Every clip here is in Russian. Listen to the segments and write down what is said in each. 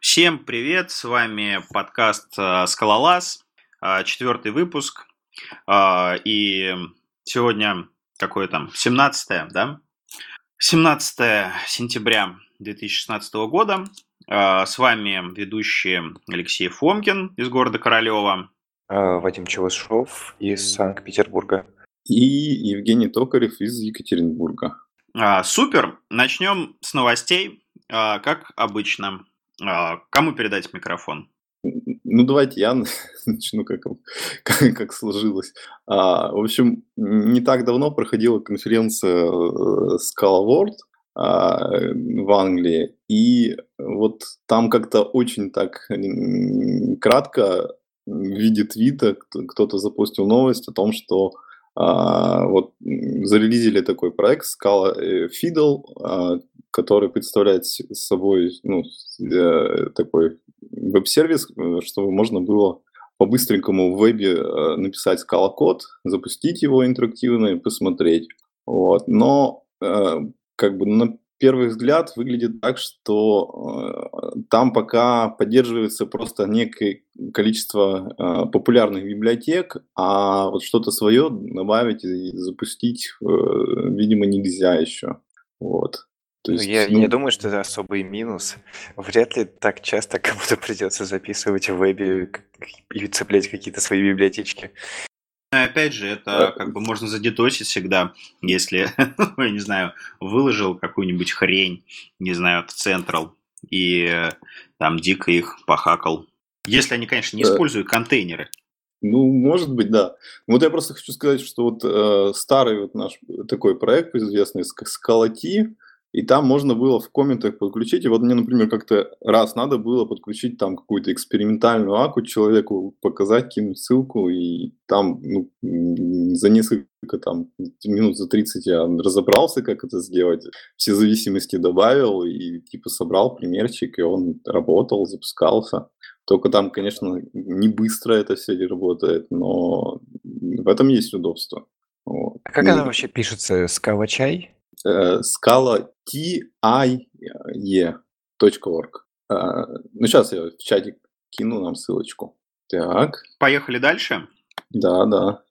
Всем привет, с вами подкаст э, «Скалолаз», э, четвертый выпуск. Э, и сегодня какое там, 17 да? 17 сентября 2016 года. С вами ведущий Алексей Фомкин из города Королева. Вадим Челышов из Санкт-Петербурга. И Евгений Токарев из Екатеринбурга. Супер! Начнем с новостей, как обычно. А, кому передать микрофон? Ну, давайте я начну, как, как, как сложилось. А, в общем, не так давно проходила конференция э, Scala World а, в Англии, и вот там как-то очень так кратко в виде твита кто-то запустил новость о том, что а, вот зарелизили такой проект Scala э, Fiddle, а, который представляет собой ну, э, такой веб-сервис, э, чтобы можно было по-быстренькому в вебе э, написать скала-код, запустить его интерактивно и посмотреть. Вот. Но как бы на первый взгляд выглядит так, что там пока поддерживается просто некое количество популярных библиотек, а вот что-то свое добавить и запустить, видимо, нельзя еще. Вот. То ну, есть, я ну... не думаю, что это особый минус. Вряд ли так часто кому-то придется записывать в вебе и цеплять какие-то свои библиотечки. Опять же, это как бы можно задетосить всегда, если, я не знаю, выложил какую-нибудь хрень, не знаю, в Central, и там дико их похакал. Если они, конечно, не используют контейнеры. Ну, может быть, да. Вот я просто хочу сказать, что вот э, старый вот наш такой проект известный, как Скалати, и там можно было в комментах подключить. И вот мне, например, как-то раз надо было подключить там какую-то экспериментальную аку человеку, показать, кинуть ссылку, и там ну, за несколько там минут за 30 я разобрался, как это сделать. Все зависимости добавил и типа собрал примерчик, и он работал, запускался. Только там, конечно, не быстро это все работает, но в этом есть удобство. Вот. А как ну, она вообще пишется? Скавачай? Э, скала tie.org. Э, ну, сейчас я в чатик кину нам ссылочку. Так. Поехали дальше. Да, да.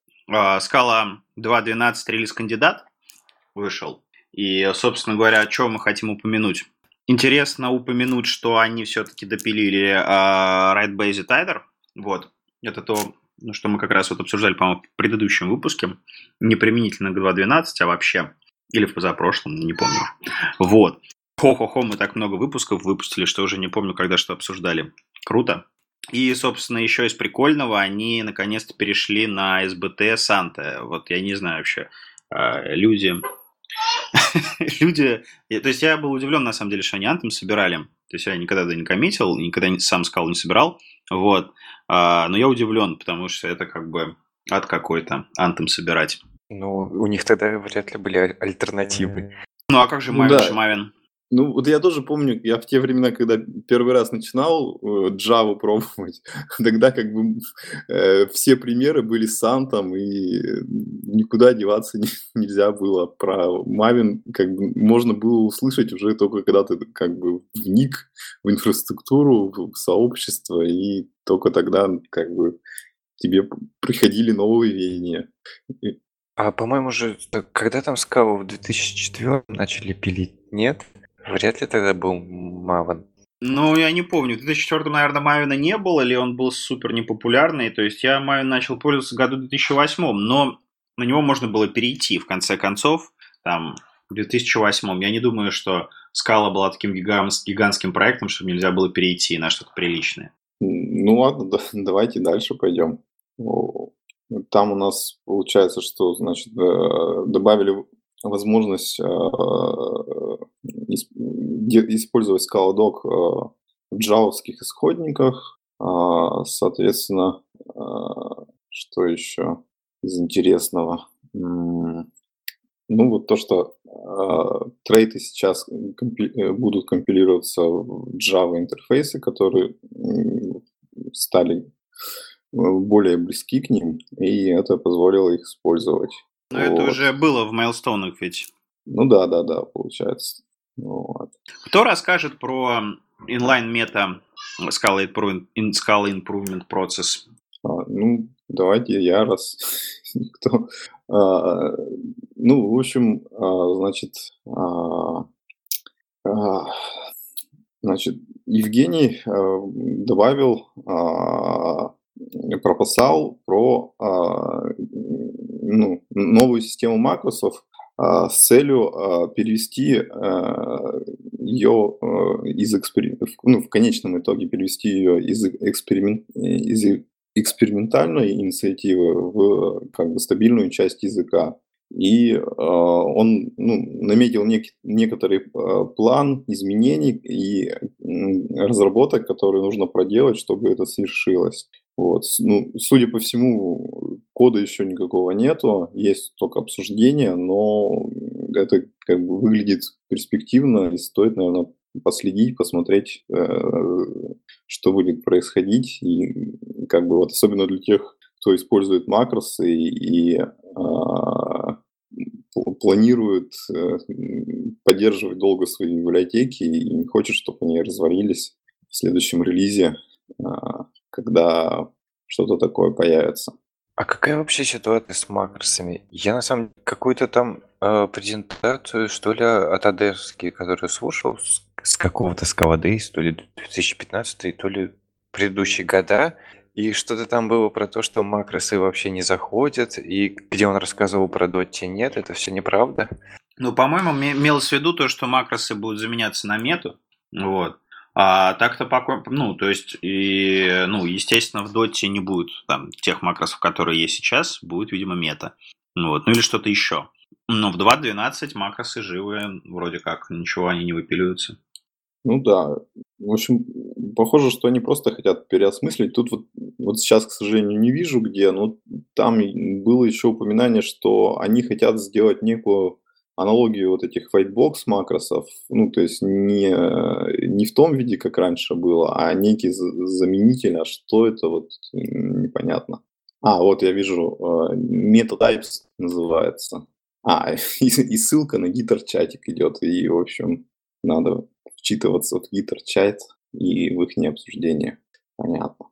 Скала 2.12 релиз кандидат вышел. И, собственно говоря, о чем мы хотим упомянуть? Интересно упомянуть, что они все-таки допилили uh, Right Base Tider. Вот. Это то, ну, что мы как раз вот обсуждали, по-моему, в предыдущем выпуске. Не применительно к 2.12, а вообще или в позапрошлом, не помню. Вот. Хо-хо-хо, мы так много выпусков выпустили, что уже не помню, когда что обсуждали. Круто. И, собственно, еще из прикольного, они наконец-то перешли на SBT Санта. Вот я не знаю вообще, а, люди... люди... То есть я был удивлен, на самом деле, что они Anthem собирали. То есть я никогда это не коммитил, никогда сам скал не собирал. Вот. А, но я удивлен, потому что это как бы ад какой-то Anthem собирать. Ну, у них тогда вряд ли были альтернативы. Ну, а как же Мавин да. Шмавин? Ну, вот я тоже помню, я в те времена, когда первый раз начинал э, Java пробовать, тогда как бы э, все примеры были с Антом, и никуда деваться не, нельзя было. Про Мавин как бы можно было услышать уже только когда ты как бы вник в инфраструктуру, в сообщество, и только тогда как бы тебе приходили новые веяния. А, по-моему же, когда там Скаву в 2004 начали пилить, нет? Вряд ли тогда был Маван. Ну, я не помню. В 2004, наверное, Мавина не было, или он был супер непопулярный. То есть я Мавин начал пользоваться в году 2008, но на него можно было перейти, в конце концов, там, в 2008. Я не думаю, что Скала была таким гигантским проектом, чтобы нельзя было перейти на что-то приличное. Ну ладно, да, давайте дальше пойдем. Там у нас получается, что значит, э, добавили возможность э, использовать Scala.doc э, в джавовских исходниках. А, соответственно, что еще из интересного? Ну, вот то, что трейты сейчас компи- будут компилироваться в Java интерфейсы, которые стали более близки к ним, и это позволило их использовать. Но вот. это уже было в майлстоунах ведь. Ну да, да, да, получается. Вот. Кто расскажет про inline мета Scala Improvement, Scala Improvement Process? А, ну, давайте я раз кто. А, ну, в общем, а, значит, а, а, значит, Евгений а, добавил а, прописал про а, ну, новую систему макросов с целью а, перевести ее а, из экспери... ну, в конечном итоге перевести ее из, эксперимент... из экспериментальной инициативы в как бы стабильную часть языка. И э, он ну, наметил нек- некоторый э, план изменений и разработок, которые нужно проделать, чтобы это свершилось. Вот. Ну, судя по всему, кода еще никакого нету, есть только обсуждение, но это как бы выглядит перспективно и стоит, наверное, последить, посмотреть, э, что будет происходить. И как бы вот особенно для тех, кто использует макросы и, и а, планирует э, поддерживать долго свои библиотеки и не хочет, чтобы они развалились в следующем релизе, а, когда что-то такое появится. А какая вообще ситуация с макросами? Я на самом деле какую-то там э, презентацию, что ли, от Одесски, которую слушал с, с какого-то Скавадейс, то ли 2015, то ли предыдущие года, и что-то там было про то, что макросы вообще не заходят, и где он рассказывал про Дотти нет, это все неправда? Ну, по-моему, имелось в виду то, что макросы будут заменяться на мету, вот. А так-то, пока, ну, то есть, и, ну, естественно, в доте не будет там тех макросов, которые есть сейчас, будет, видимо, мета. Ну, вот, ну или что-то еще. Но в 2.12 макросы живые, вроде как, ничего они не выпиливаются. Ну да. В общем, похоже, что они просто хотят переосмыслить. Тут вот, вот сейчас, к сожалению, не вижу где, но там было еще упоминание, что они хотят сделать некую аналогию вот этих whitebox макросов, ну, то есть не, не в том виде, как раньше было, а некий заменитель, а что это, вот непонятно. А, вот я вижу, э, MetaTypes называется. А, и, и ссылка на гитар-чатик идет, и, в общем, надо вчитываться в гитар-чат и в их обсуждение. Понятно.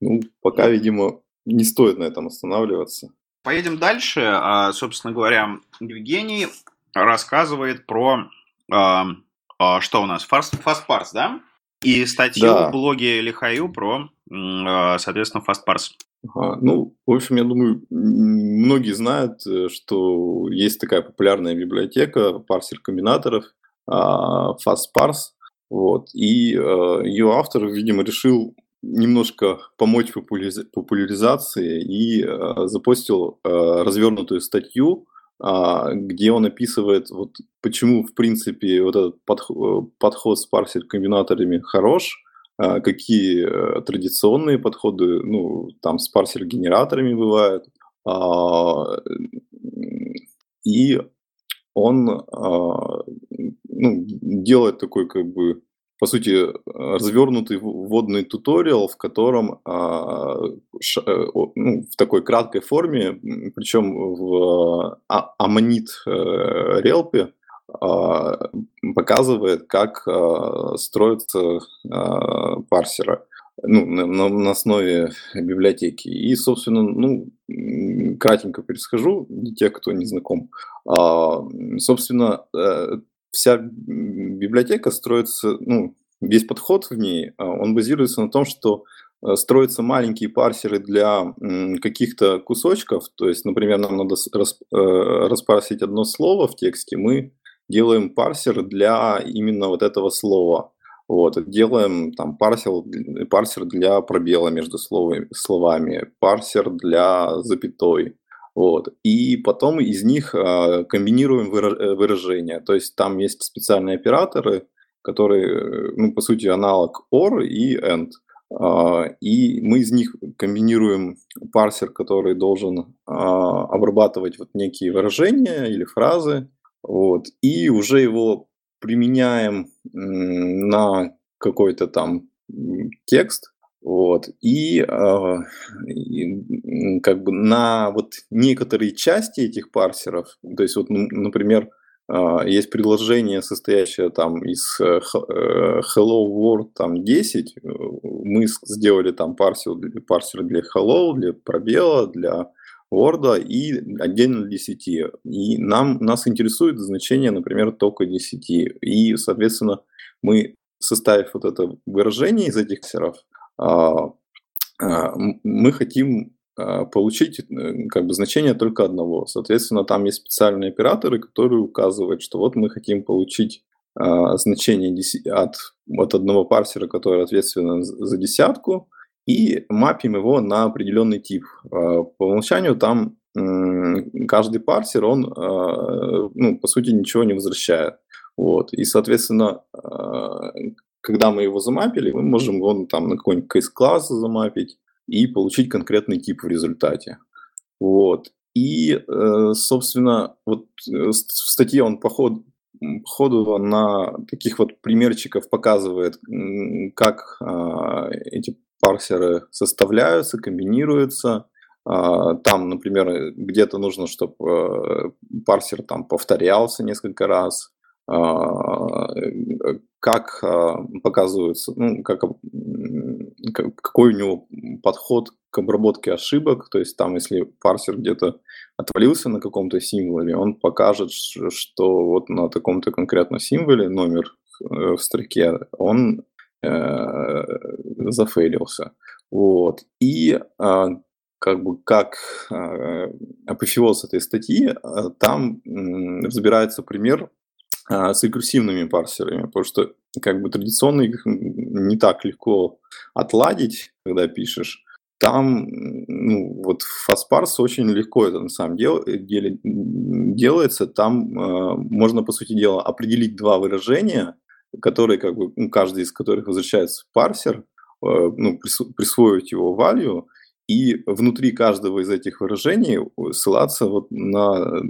Ну, пока, видимо, не стоит на этом останавливаться. Поедем дальше. А, собственно говоря, Евгений рассказывает про а, а, что у нас? Fastparse, да? И статью да. в блоге Лихаю про, соответственно, Fastparse. Ага. Ну, в общем, я думаю, многие знают, э, что есть такая популярная библиотека парсер комбинаторов Fastparse. Вот. И э, ее автор, видимо, решил немножко помочь популяризации и э, запостил э, развернутую статью, э, где он описывает, вот, почему, в принципе, вот этот подход, подход с парсер-комбинаторами хорош, э, какие э, традиционные подходы, ну, там с парсер-генераторами бывают. Э, и он э, ну, делает такой как бы по сути, развернутый вводный туториал, в котором а, э, ну, в такой краткой форме, причем в а, Аммонит э, релпе, а, показывает, как строятся парсеры ну, на, на основе библиотеки. И, собственно, ну, кратенько перескажу для тех, кто не знаком. Собственно, э, вся библиотека строится, ну, весь подход в ней, а, он базируется на том, что э, строятся маленькие парсеры для каких-то кусочков, то есть, например, нам надо э, распарсить одно слово в тексте, мы делаем парсер для именно вот этого слова. Вот, делаем там парсер, парсер для пробела между словами, словами, парсер для запятой, вот. И потом из них э, комбинируем э, выражения. То есть там есть специальные операторы, которые, э, ну, по сути, аналог OR и AND. Э, и мы из них комбинируем парсер, который должен э, обрабатывать вот некие выражения или фразы. Вот. И уже его применяем на какой-то там текст, вот. И, э, и как бы на вот некоторые части этих парсеров, то есть вот, например, а, есть предложение, состоящее там из э, э, Hello World там 10. Мы сделали там парсер, парсер для Hello, для пробела, для Word и отдельно для 10. И нам, нас интересует значение, например, только 10. И, соответственно, мы, составив вот это выражение из этих серов, мы хотим а, получить э, как бы значение только одного. Соответственно, там есть специальные операторы, которые указывают, что вот мы хотим получить значение от, от одного парсера, который ответственен за десятку, и мапим его на определенный тип. По умолчанию там каждый парсер, он, ну, по сути, ничего не возвращает. Вот. И, соответственно, когда мы его замапили, мы можем его там на какой-нибудь кейс-класс замапить и получить конкретный тип в результате. Вот. И, э, собственно, вот э, в статье он по ходу, по ходу на таких вот примерчиков показывает, как а, эти парсеры составляются, комбинируются. А, там, например, где-то нужно, чтобы э, парсер там повторялся несколько раз, как а, показывается, ну, как, какой у него подход к обработке ошибок, то есть там, если парсер где-то отвалился на каком-то символе, он покажет, что вот на таком-то конкретном символе номер э, в строке, он э, зафейлился. Вот. И э, как бы как э, апофеоз этой статьи, э, там э, разбирается пример а, с рекурсивными парсерами, потому что как бы традиционно их не так легко отладить, когда пишешь. Там, ну, вот фастпарс очень легко это на самом деле делается. Там э, можно, по сути дела, определить два выражения, которые, как бы, ну, каждый из которых возвращается в парсер, э, ну, присвоить его value, и внутри каждого из этих выражений ссылаться вот на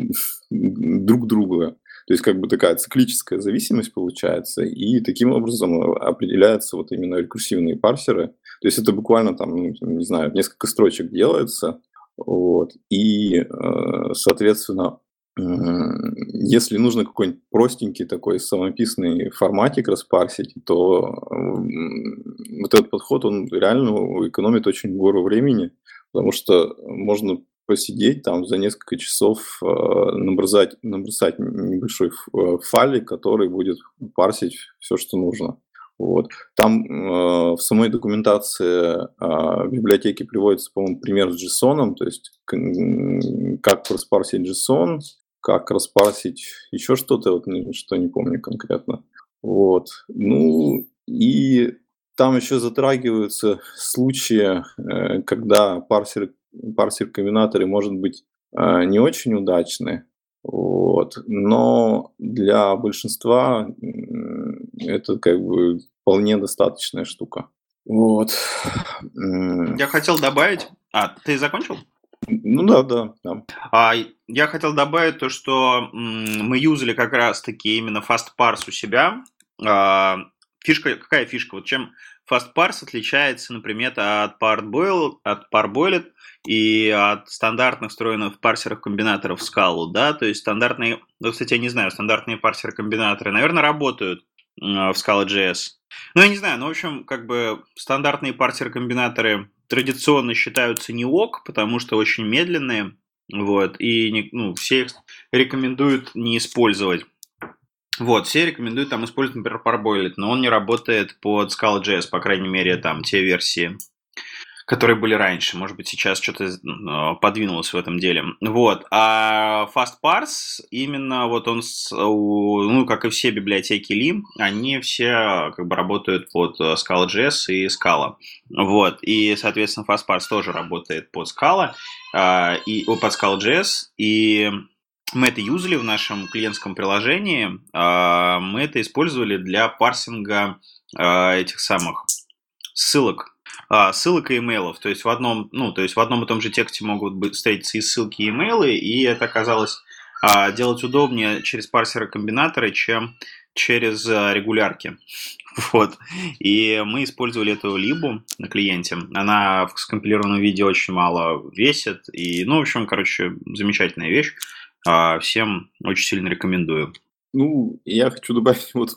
друг друга. То есть как бы такая циклическая зависимость получается, и таким образом определяются вот именно рекурсивные парсеры. То есть это буквально там, ну, не знаю, несколько строчек делается, вот, и, э, соответственно, если нужно какой-нибудь простенький такой самописный форматик распарсить, то вот этот подход, он реально экономит очень гору времени, потому что можно посидеть там за несколько часов, э, набросать, набросать небольшой э, файлик, который будет парсить все, что нужно. Вот. Там э, в самой документации э, в библиотеке приводится, по-моему, пример с JSON, то есть как распарсить JSON, как распарсить еще что-то, вот, что не помню конкретно. Вот. Ну и там еще затрагиваются случаи, э, когда парсер парсер-комбинаторы, может быть, а, не очень удачны, вот, но для большинства это как бы вполне достаточная штука. Вот. Я хотел добавить... А, ты закончил? Ну да, да, да. А, я хотел добавить то, что мы юзали как раз-таки именно FastParse у себя. А, фишка, какая фишка? Вот чем FastParse отличается, например, от Parboiled, от Parboiled и от стандартных встроенных парсеров комбинаторов Scala, да, то есть стандартные, ну, кстати, я не знаю, стандартные парсеры-комбинаторы, наверное, работают в Scala.js. Ну, я не знаю, ну, в общем, как бы стандартные парсеры-комбинаторы традиционно считаются не ок, потому что очень медленные, вот, и ну, все их рекомендуют не использовать. Вот, все рекомендуют там использовать, например, Parboiled, но он не работает под Scala.js, по крайней мере, там те версии, которые были раньше. Может быть, сейчас что-то э, подвинулось в этом деле. Вот. А FastParse, именно вот он, ну, как и все библиотеки Lim, они все как бы работают под э, Scala.js и Scala. Вот. И, соответственно, FastParse тоже работает под Scala, э, и, под Scala.js, и мы это юзали в нашем клиентском приложении, а, мы это использовали для парсинга а, этих самых ссылок, а, ссылок и имейлов. То есть в одном, ну, то есть в одном и том же тексте могут быть встретиться и ссылки, и имейлы, и это оказалось делать удобнее через парсеры-комбинаторы, чем через регулярки. Вот. И мы использовали эту либу на клиенте. Она в скомпилированном виде очень мало весит. И, ну, в общем, короче, замечательная вещь. А, всем очень сильно рекомендую. Ну, я хочу добавить, вот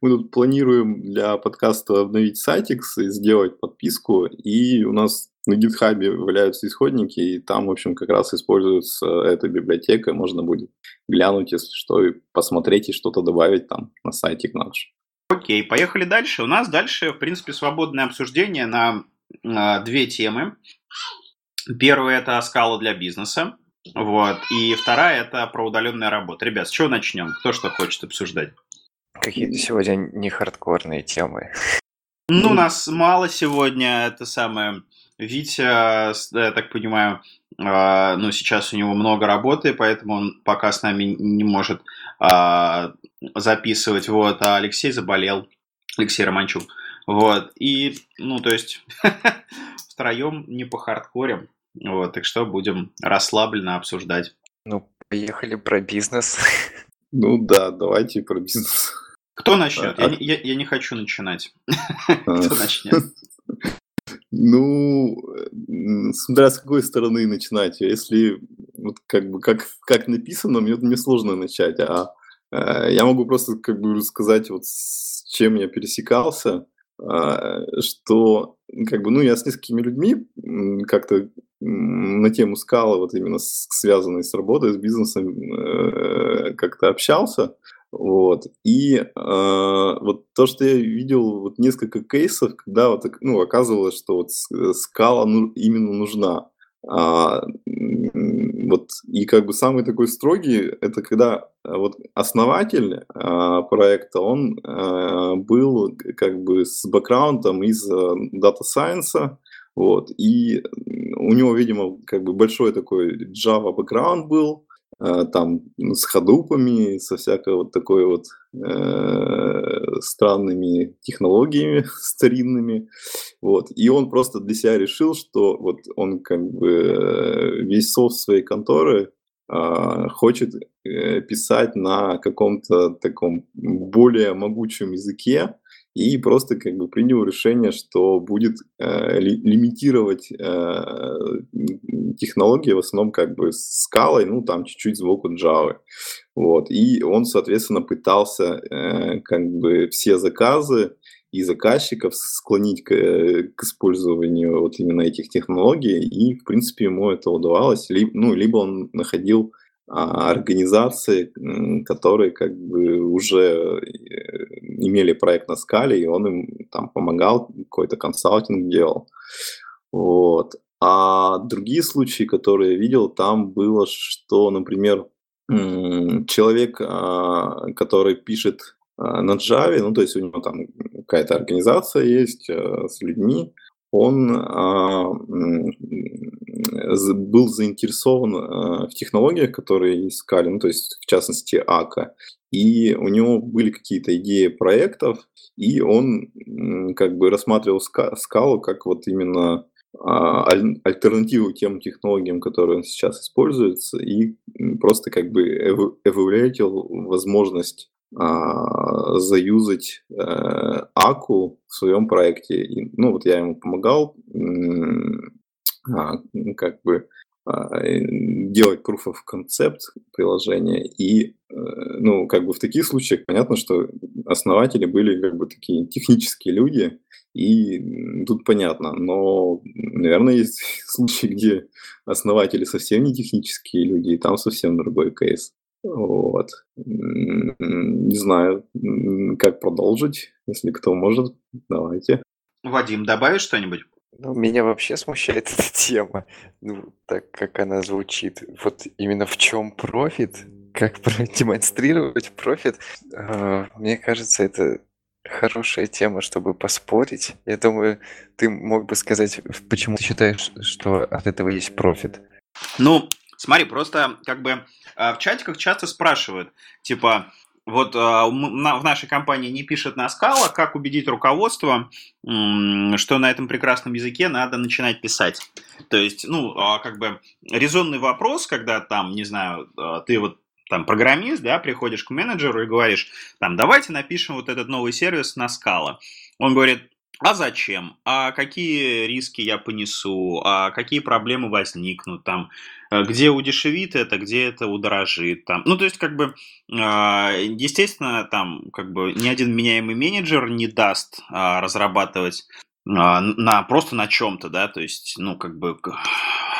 мы тут планируем для подкаста обновить сайтикс и сделать подписку, и у нас на гитхабе валяются исходники, и там, в общем, как раз используется эта библиотека, можно будет глянуть, если что, и посмотреть, и что-то добавить там на сайтик наш. Окей, поехали дальше. У нас дальше, в принципе, свободное обсуждение на э, две темы. Первая – это скала для бизнеса. Вот. И вторая – это про удаленную работу. Ребят, с чего начнем? Кто что хочет обсуждать? Какие-то сегодня не хардкорные темы. Ну, у нас мало сегодня, это самое... Витя, я так понимаю, а, ну, сейчас у него много работы, поэтому он пока с нами не может а, записывать, вот, а Алексей заболел, Алексей Романчук, вот, и, ну, то есть, втроем не по хардкорим, вот, так что будем расслабленно обсуждать. Ну, поехали про бизнес. Ну да, давайте про бизнес. Кто начнет? А, я, я, я не хочу начинать. Кто начнет? Ну, смотря с какой стороны начинать. Если вот как бы как, как написано, мне, мне сложно начать. А э, я могу просто как бы рассказать, вот с чем я пересекался, что как бы, ну, я с несколькими людьми как-то на тему скала, вот именно связанной с работой, с бизнесом, э, как-то общался. Вот. И э, вот то, что я видел, вот несколько кейсов, когда вот, ну, оказывалось, что вот скала ну, именно нужна. А, вот, и как бы самый такой строгий, это когда вот основатель а, проекта, он а, был как бы с бэкграундом из дата э, сайенса, вот, и у него, видимо, как бы большой такой Java бэкграунд был, Э, там ну, с ходупами, со всякой вот такой вот э, странными технологиями старинными, вот. И он просто для себя решил, что вот он как бы э, весь софт своей конторы э, хочет э, писать на каком-то таком более могучем языке, и просто как бы принял решение, что будет э, ли, лимитировать э, технологии в основном как бы скалой, ну там чуть-чуть звуку Java. Вот. И он, соответственно, пытался э, как бы все заказы и заказчиков склонить к, к использованию вот именно этих технологий, и, в принципе, ему это удавалось. Либо, ну, либо он находил организации, которые как бы уже э, имели проект на скале, и он им там помогал, какой-то консалтинг делал. Вот. А другие случаи, которые я видел, там было, что, например, человек, а, который пишет а, на Java, ну, то есть у него там какая-то организация есть э, с людьми, он а, был заинтересован а, в технологиях, которые искали, ну, то есть, в частности, АКА. И у него были какие-то идеи проектов, и он как бы рассматривал скалу как вот именно а, альтернативу тем технологиям, которые сейчас используются, и просто как бы эволюировал возможность а, заюзать э, Аку в своем проекте. И, ну, вот я ему помогал а, как бы а, делать proof of concept приложения. И, э, ну, как бы в таких случаях понятно, что основатели были как бы такие технические люди, и тут понятно. Но, наверное, есть случаи, где основатели совсем не технические люди, и там совсем другой кейс. Вот. Не знаю, как продолжить. Если кто может, давайте. Вадим, добавишь что-нибудь? Ну, меня вообще смущает эта тема, ну, так как она звучит. Вот именно в чем профит, как продемонстрировать профит, э, мне кажется, это хорошая тема, чтобы поспорить. Я думаю, ты мог бы сказать, почему ты считаешь, что от этого есть профит. Ну, смотри, просто как бы а, в чатиках часто спрашивают, типа, вот а, в нашей компании не пишет на скала, как убедить руководство, что на этом прекрасном языке надо начинать писать. То есть, ну, а, как бы резонный вопрос, когда там, не знаю, ты вот там программист, да, приходишь к менеджеру и говоришь, там, давайте напишем вот этот новый сервис на скала. Он говорит, а зачем, а какие риски я понесу, а какие проблемы возникнут там, э, где удешевит это, где это удорожит там. Ну, то есть, как бы, а, естественно, там, как бы, ни один меняемый менеджер не даст а, разрабатывать а, на просто на чем-то, да, то есть, ну, как бы,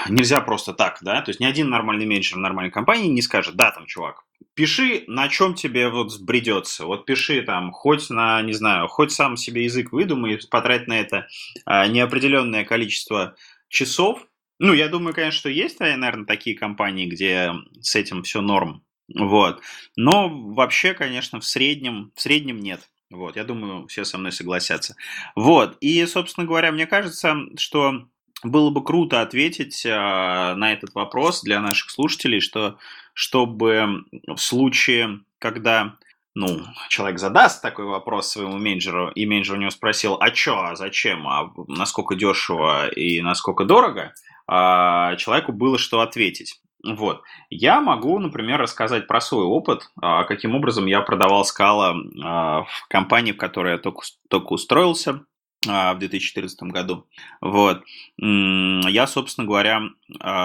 нельзя просто так, да, то есть ни один нормальный менеджер нормальной компании не скажет, да, там, чувак, пиши, на чем тебе вот бредется. Вот пиши там, хоть на, не знаю, хоть сам себе язык выдумай, потрать на это а, неопределенное количество часов. Ну, я думаю, конечно, что есть, наверное, такие компании, где с этим все норм. Вот. Но вообще, конечно, в среднем, в среднем нет. Вот, я думаю, все со мной согласятся. Вот, и, собственно говоря, мне кажется, что было бы круто ответить э, на этот вопрос для наших слушателей, что чтобы в случае, когда ну, человек задаст такой вопрос своему менеджеру, и менеджер у него спросил, а что, а зачем, а насколько дешево и насколько дорого, а человеку было что ответить. Вот. Я могу, например, рассказать про свой опыт, а, каким образом я продавал скала в компании, в которой я только, только устроился в 2014 году. Вот. Я, собственно говоря,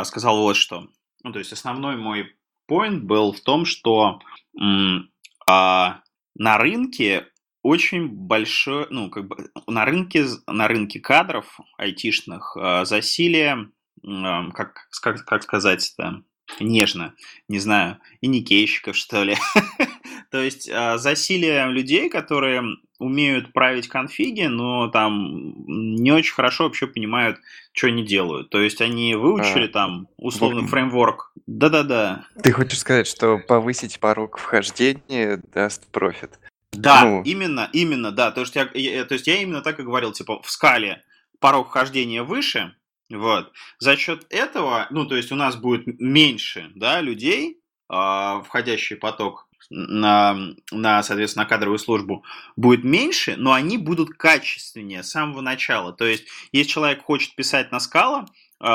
сказал вот что. Ну, то есть основной мой point был в том, что на рынке очень большое, ну, как бы на рынке, на рынке кадров айтишных засилие, как, как, как сказать это, нежно, не знаю, и никейщиков, что ли. То есть засилие людей, которые умеют править конфиги, но там не очень хорошо вообще понимают, что они делают. То есть они выучили а, там условно вот. фреймворк. Да-да-да. Ты хочешь сказать, что повысить порог вхождения даст профит? Да, ну. именно, именно, да. То есть, я, я, то есть я именно так и говорил, типа в скале порог вхождения выше, вот. За счет этого, ну, то есть у нас будет меньше, да, людей, э, входящий поток на, на, соответственно, кадровую службу будет меньше, но они будут качественнее с самого начала. То есть, если человек хочет писать на скала, э,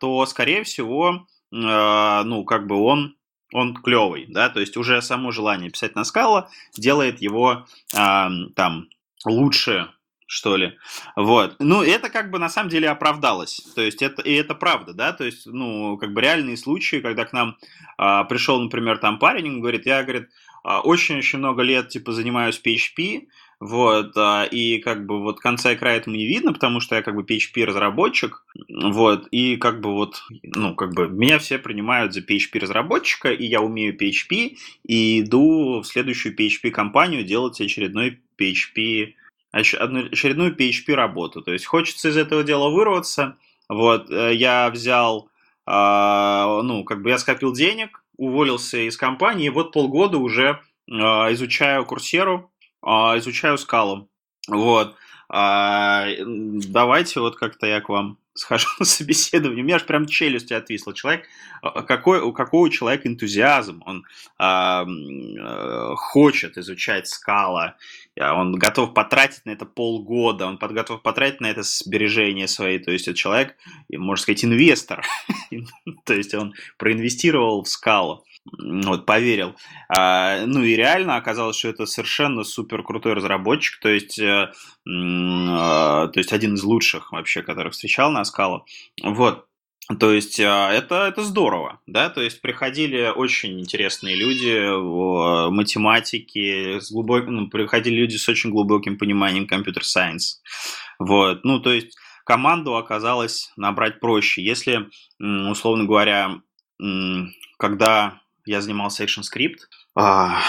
то, скорее всего, э, ну, как бы он он клевый, да, то есть уже само желание писать на скала делает его э, там лучше что ли. Вот. Ну, это как бы на самом деле оправдалось. То есть это, и это правда, да, то есть, ну, как бы реальные случаи, когда к нам а, пришел, например, там парень, он говорит, я, говорит, а, очень-очень много лет, типа, занимаюсь PHP, вот, а, и как бы вот конца и края этому не видно, потому что я как бы PHP-разработчик, вот, и как бы вот, ну, как бы меня все принимают за PHP-разработчика, и я умею PHP, и иду в следующую PHP-компанию делать очередной PHP очередную PHP работу. То есть хочется из этого дела вырваться. Вот, э, я взял, а, ну, как бы я скопил денег, уволился из компании, и вот полгода уже а, изучаю курсеру, а, изучаю скалу. Вот. Давайте вот как-то я к вам схожу на собеседование, у меня аж прям челюсть отвисла. Человек, а, какой, у какого человека энтузиазм, он а, а, хочет изучать скала, он готов потратить на это полгода, он готов потратить на это сбережения свои, то есть это человек, можно сказать, инвестор, то есть он проинвестировал в скалу вот, поверил. А, ну и реально оказалось, что это совершенно супер крутой разработчик, то есть, э, э, то есть один из лучших вообще, которых встречал на скалу. Вот. То есть э, это, это здорово, да, то есть приходили очень интересные люди, математики, с глубок... ну, приходили люди с очень глубоким пониманием компьютер-сайенс, вот, ну, то есть команду оказалось набрать проще, если, условно говоря, когда я занимался ActionScript. А,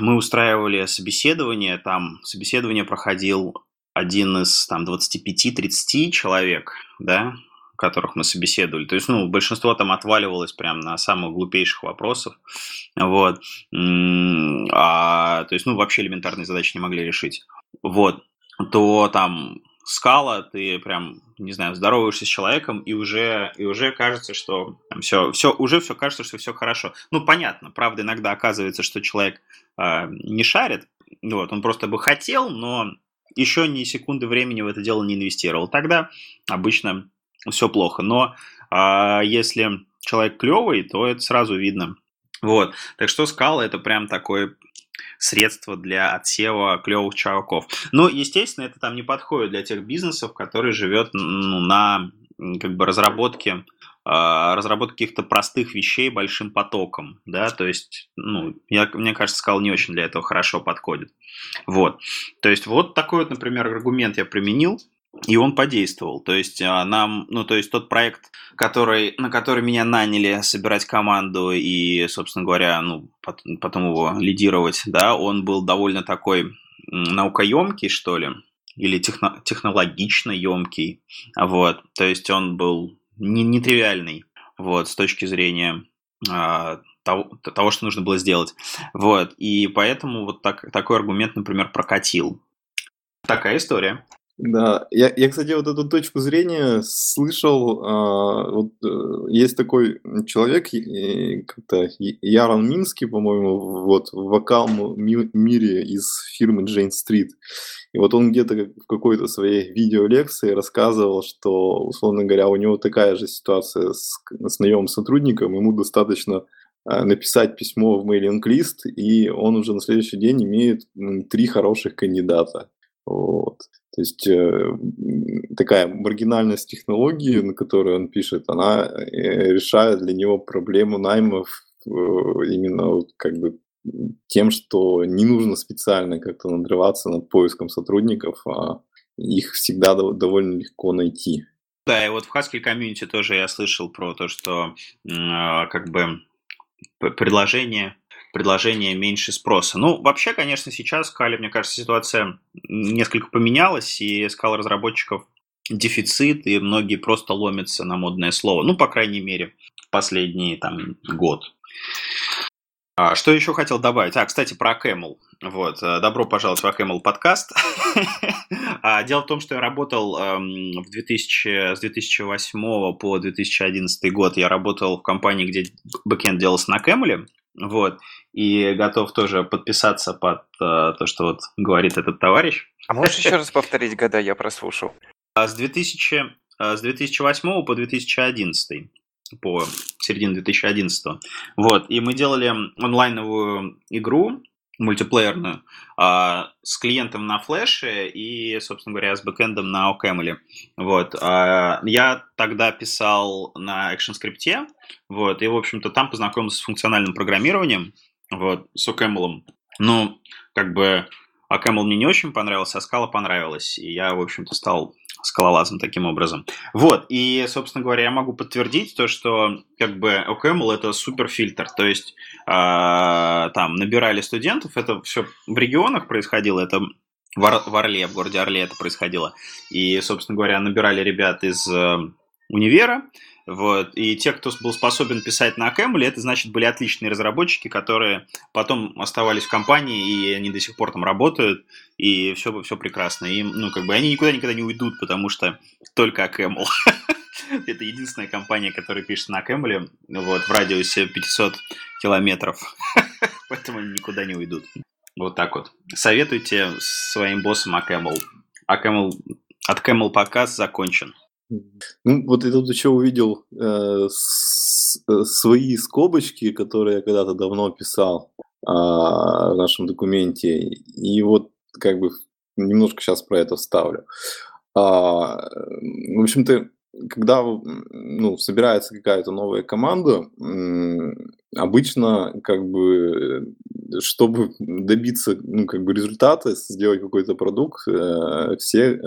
мы устраивали собеседование, там собеседование проходил один из там 25-30 человек, да, которых мы собеседовали. То есть, ну, большинство там отваливалось прям на самых глупейших вопросов. Вот. А, то есть, ну, вообще элементарные задачи не могли решить. Вот. То там скала, ты прям, не знаю, здороваешься с человеком, и уже, и уже кажется, что там, все, все, уже все кажется, что все хорошо. Ну, понятно, правда, иногда оказывается, что человек э, не шарит, вот, он просто бы хотел, но еще ни секунды времени в это дело не инвестировал. Тогда обычно все плохо. Но э, если человек клевый, то это сразу видно. Вот. Так что скала это прям такой средство для отсева клевых чуваков. Но, естественно, это там не подходит для тех бизнесов, которые живет ну, на как бы разработке а, разработке каких-то простых вещей большим потоком, да, то есть, ну, я, мне кажется, сказал, не очень для этого хорошо подходит. Вот, то есть вот такой вот, например, аргумент я применил, и он подействовал. То есть а, нам, ну, то есть тот проект, который, на который меня наняли собирать команду и, собственно говоря, ну, потом его лидировать, да, он был довольно такой наукоемкий, что ли, или техно, технологично емкий. Вот, то есть он был не, нетривиальный, вот, с точки зрения а, того, того, что нужно было сделать. Вот, и поэтому вот так, такой аргумент, например, прокатил. Такая история. Да, я, я, кстати, вот эту точку зрения слышал. А, вот э, есть такой человек, как-то Ярон Минский, по-моему, вот в вокал мире из фирмы Jane Street. И вот он где-то в какой-то своей видеолекции рассказывал, что, условно говоря, у него такая же ситуация с, с наемом сотрудником, ему достаточно а, написать письмо в мейлинг-лист, и он уже на следующий день имеет три хороших кандидата. Вот. То есть э, такая маргинальность технологии, на которую он пишет, она э, решает для него проблему наймов э, именно вот как бы тем, что не нужно специально как-то надрываться над поиском сотрудников, а их всегда довольно легко найти. Да, и вот в Haskell комьюнити тоже я слышал про то, что э, как бы предложение предложения меньше спроса. Ну, вообще, конечно, сейчас в Кале, мне кажется, ситуация несколько поменялась, и скал разработчиков дефицит, и многие просто ломятся на модное слово. Ну, по крайней мере, последний там год. А, что еще хотел добавить? А, кстати, про Camel. Вот, э, добро пожаловать в Camel подкаст. Дело в том, что я работал эм, в 2000, с 2008 по 2011 год. Я работал в компании, где бэкенд делался на Camel. Вот. И готов тоже подписаться под э, то, что вот говорит этот товарищ. А можешь еще раз повторить года, я прослушал. А с, 2000, э, с 2008 по 2011 по середине 2011. Вот, и мы делали онлайновую игру, мультиплеерную, а, с клиентом на флеше и, собственно говоря, с бэкэндом на OCaml. Вот. А, я тогда писал на ActionScript, вот, и, в общем-то, там познакомился с функциональным программированием, вот, с OCaml. Ну, как бы, OCaml мне не очень понравился, а Scala понравилась, и я, в общем-то, стал скалолазом таким образом. Вот, и, собственно говоря, я могу подтвердить то, что как бы OCaml это супер фильтр, то есть э, там набирали студентов, это все в регионах происходило, это в, Ор- в Орле, в городе Орле это происходило, и, собственно говоря, набирали ребят из э, универа, вот. И те, кто был способен писать на Camel, это значит были отличные разработчики, которые потом оставались в компании, и они до сих пор там работают, и все, все прекрасно. И, ну, как бы они никуда никогда не уйдут, потому что только Camel. Это единственная компания, которая пишет на Camel, вот, в радиусе 500 километров. Поэтому они никуда не уйдут. Вот так вот. Советуйте своим боссам о Camel. А Camel, от Camel показ закончен. Ну, вот я тут еще увидел э, с, э, свои скобочки, которые я когда-то давно писал э, в нашем документе. И вот как бы немножко сейчас про это вставлю. А, в общем-то, когда ну, собирается какая-то новая команда, обычно как бы чтобы добиться ну, как бы результата, сделать какой-то продукт, э, все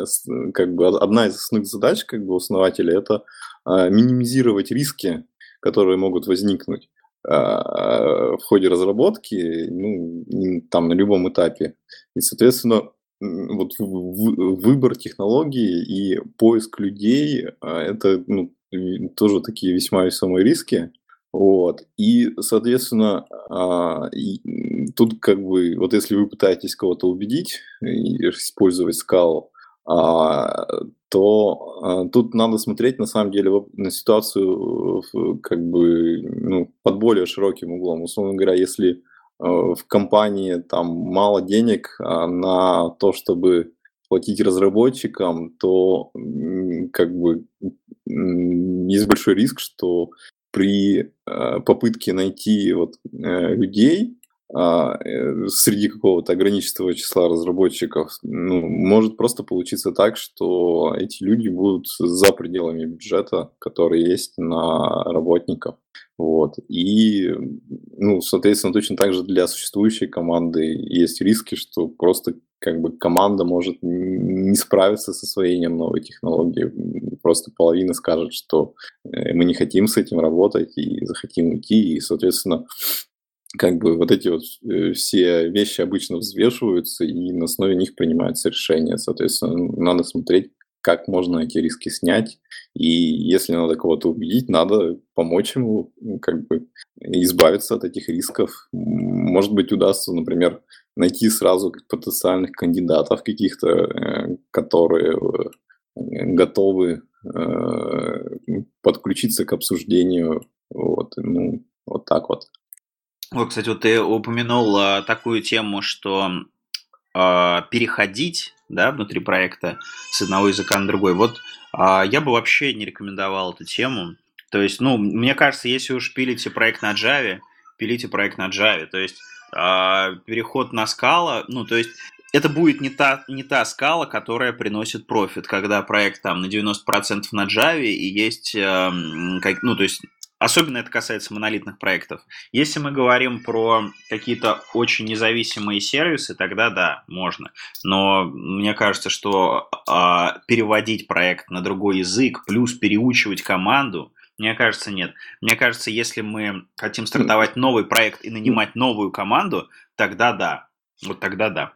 как бы одна из основных задач как бы основателя это а, минимизировать риски, которые могут возникнуть а, в ходе разработки, ну, там на любом этапе. И, соответственно, вот выбор технологий и поиск людей а, это ну, тоже такие весьма весомые риски. Вот. И, соответственно, а, тут как бы, вот если вы пытаетесь кого-то убедить использовать скалу, а, то тут надо смотреть на самом деле на ситуацию как бы ну, под более широким углом. Условно говоря, если Э, в компании там мало денег а на то, чтобы платить разработчикам, то как бы есть большой риск, что при э, попытке найти вот э, людей среди какого-то ограниченного числа разработчиков, ну, может просто получиться так, что эти люди будут за пределами бюджета, который есть на работников. Вот. И, ну, соответственно, точно так же для существующей команды есть риски, что просто как бы команда может не справиться с освоением новой технологии. Просто половина скажет, что э, мы не хотим с этим работать и захотим уйти, и, соответственно, как бы вот эти вот э, все вещи обычно взвешиваются, и на основе них принимаются решения. Соответственно, надо смотреть, как можно эти риски снять. И если надо кого-то убедить, надо помочь ему как бы избавиться от этих рисков. Может быть, удастся, например, найти сразу потенциальных кандидатов каких-то, э, которые э, готовы подключиться к обсуждению. Вот, ну, вот так вот. Вот, кстати, вот ты упомянул а, такую тему, что а, переходить да, внутри проекта с одного языка на другой. Вот а, я бы вообще не рекомендовал эту тему. То есть, ну, мне кажется, если уж пилите проект на Java, пилите проект на Java. То есть а, переход на скала, ну, то есть это будет не та, не та скала, которая приносит профит, когда проект там на 90% на Java и есть, э, как, ну, то есть Особенно это касается монолитных проектов. Если мы говорим про какие-то очень независимые сервисы, тогда да, можно. Но мне кажется, что э, переводить проект на другой язык, плюс переучивать команду, мне кажется, нет. Мне кажется, если мы хотим стартовать новый проект и нанимать новую команду, тогда да. Вот тогда да.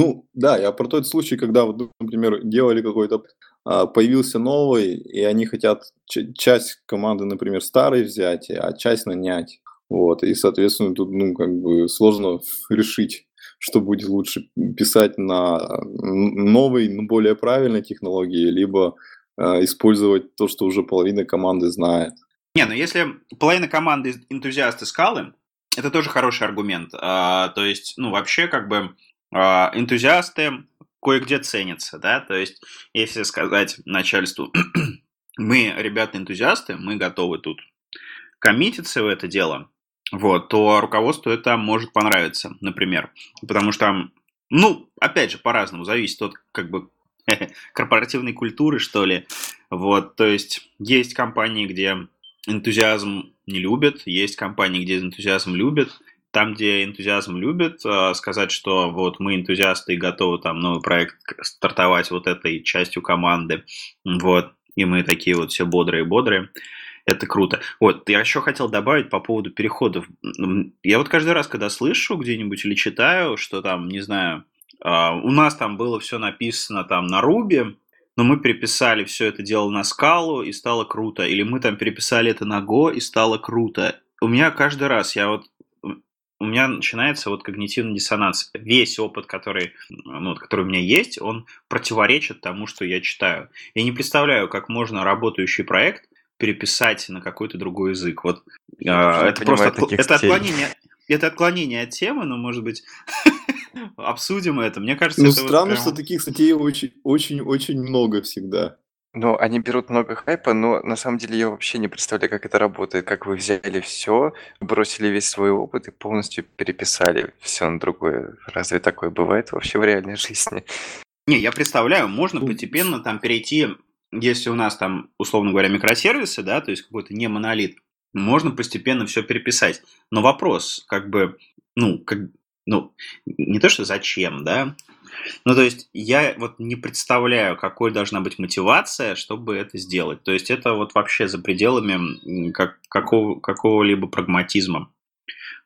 Ну, да, я про тот случай, когда, например, делали какой-то появился новый, и они хотят часть команды, например, старой взять, а часть нанять. Вот, и, соответственно, тут, ну, как бы сложно решить, что будет лучше писать на новой, но более правильной технологии, либо э, использовать то, что уже половина команды знает. Не, ну если половина команды энтузиасты скалы, это тоже хороший аргумент. А, то есть, ну, вообще, как бы, а, энтузиасты кое-где ценится, да, то есть если сказать начальству, мы, ребята-энтузиасты, мы готовы тут коммититься в это дело, вот, то руководству это может понравиться, например, потому что, ну, опять же, по-разному, зависит от, как бы, корпоративной культуры, что ли, вот, то есть есть компании, где энтузиазм не любят, есть компании, где энтузиазм любят, там, где энтузиазм любит, э, сказать, что вот мы энтузиасты и готовы там новый проект стартовать вот этой частью команды, вот, и мы такие вот все бодрые-бодрые, это круто. Вот, я еще хотел добавить по поводу переходов. Я вот каждый раз, когда слышу где-нибудь или читаю, что там, не знаю, а, у нас там было все написано там на Руби, но мы переписали все это дело на скалу и стало круто. Или мы там переписали это на Go и стало круто. У меня каждый раз, я вот у меня начинается вот когнитивный диссонанс. Весь опыт, который, ну, который у меня есть, он противоречит тому, что я читаю. Я не представляю, как можно работающий проект переписать на какой-то другой язык. Вот э, это просто это отклонение, это отклонение от темы, но может быть обсудим это. Мне кажется, ну это странно, вот прям... что таких статей очень, очень, очень много всегда. Ну, они берут много хайпа, но на самом деле я вообще не представляю, как это работает. Как вы взяли все, бросили весь свой опыт и полностью переписали все на другое. Разве такое бывает вообще в реальной жизни? Не, я представляю, можно постепенно там перейти, если у нас там, условно говоря, микросервисы, да, то есть какой-то не монолит, можно постепенно все переписать. Но вопрос, как бы, ну, как, ну, не то, что зачем, да, ну, то есть я вот не представляю, какой должна быть мотивация, чтобы это сделать. То есть это вот вообще за пределами как, какого, какого-либо прагматизма.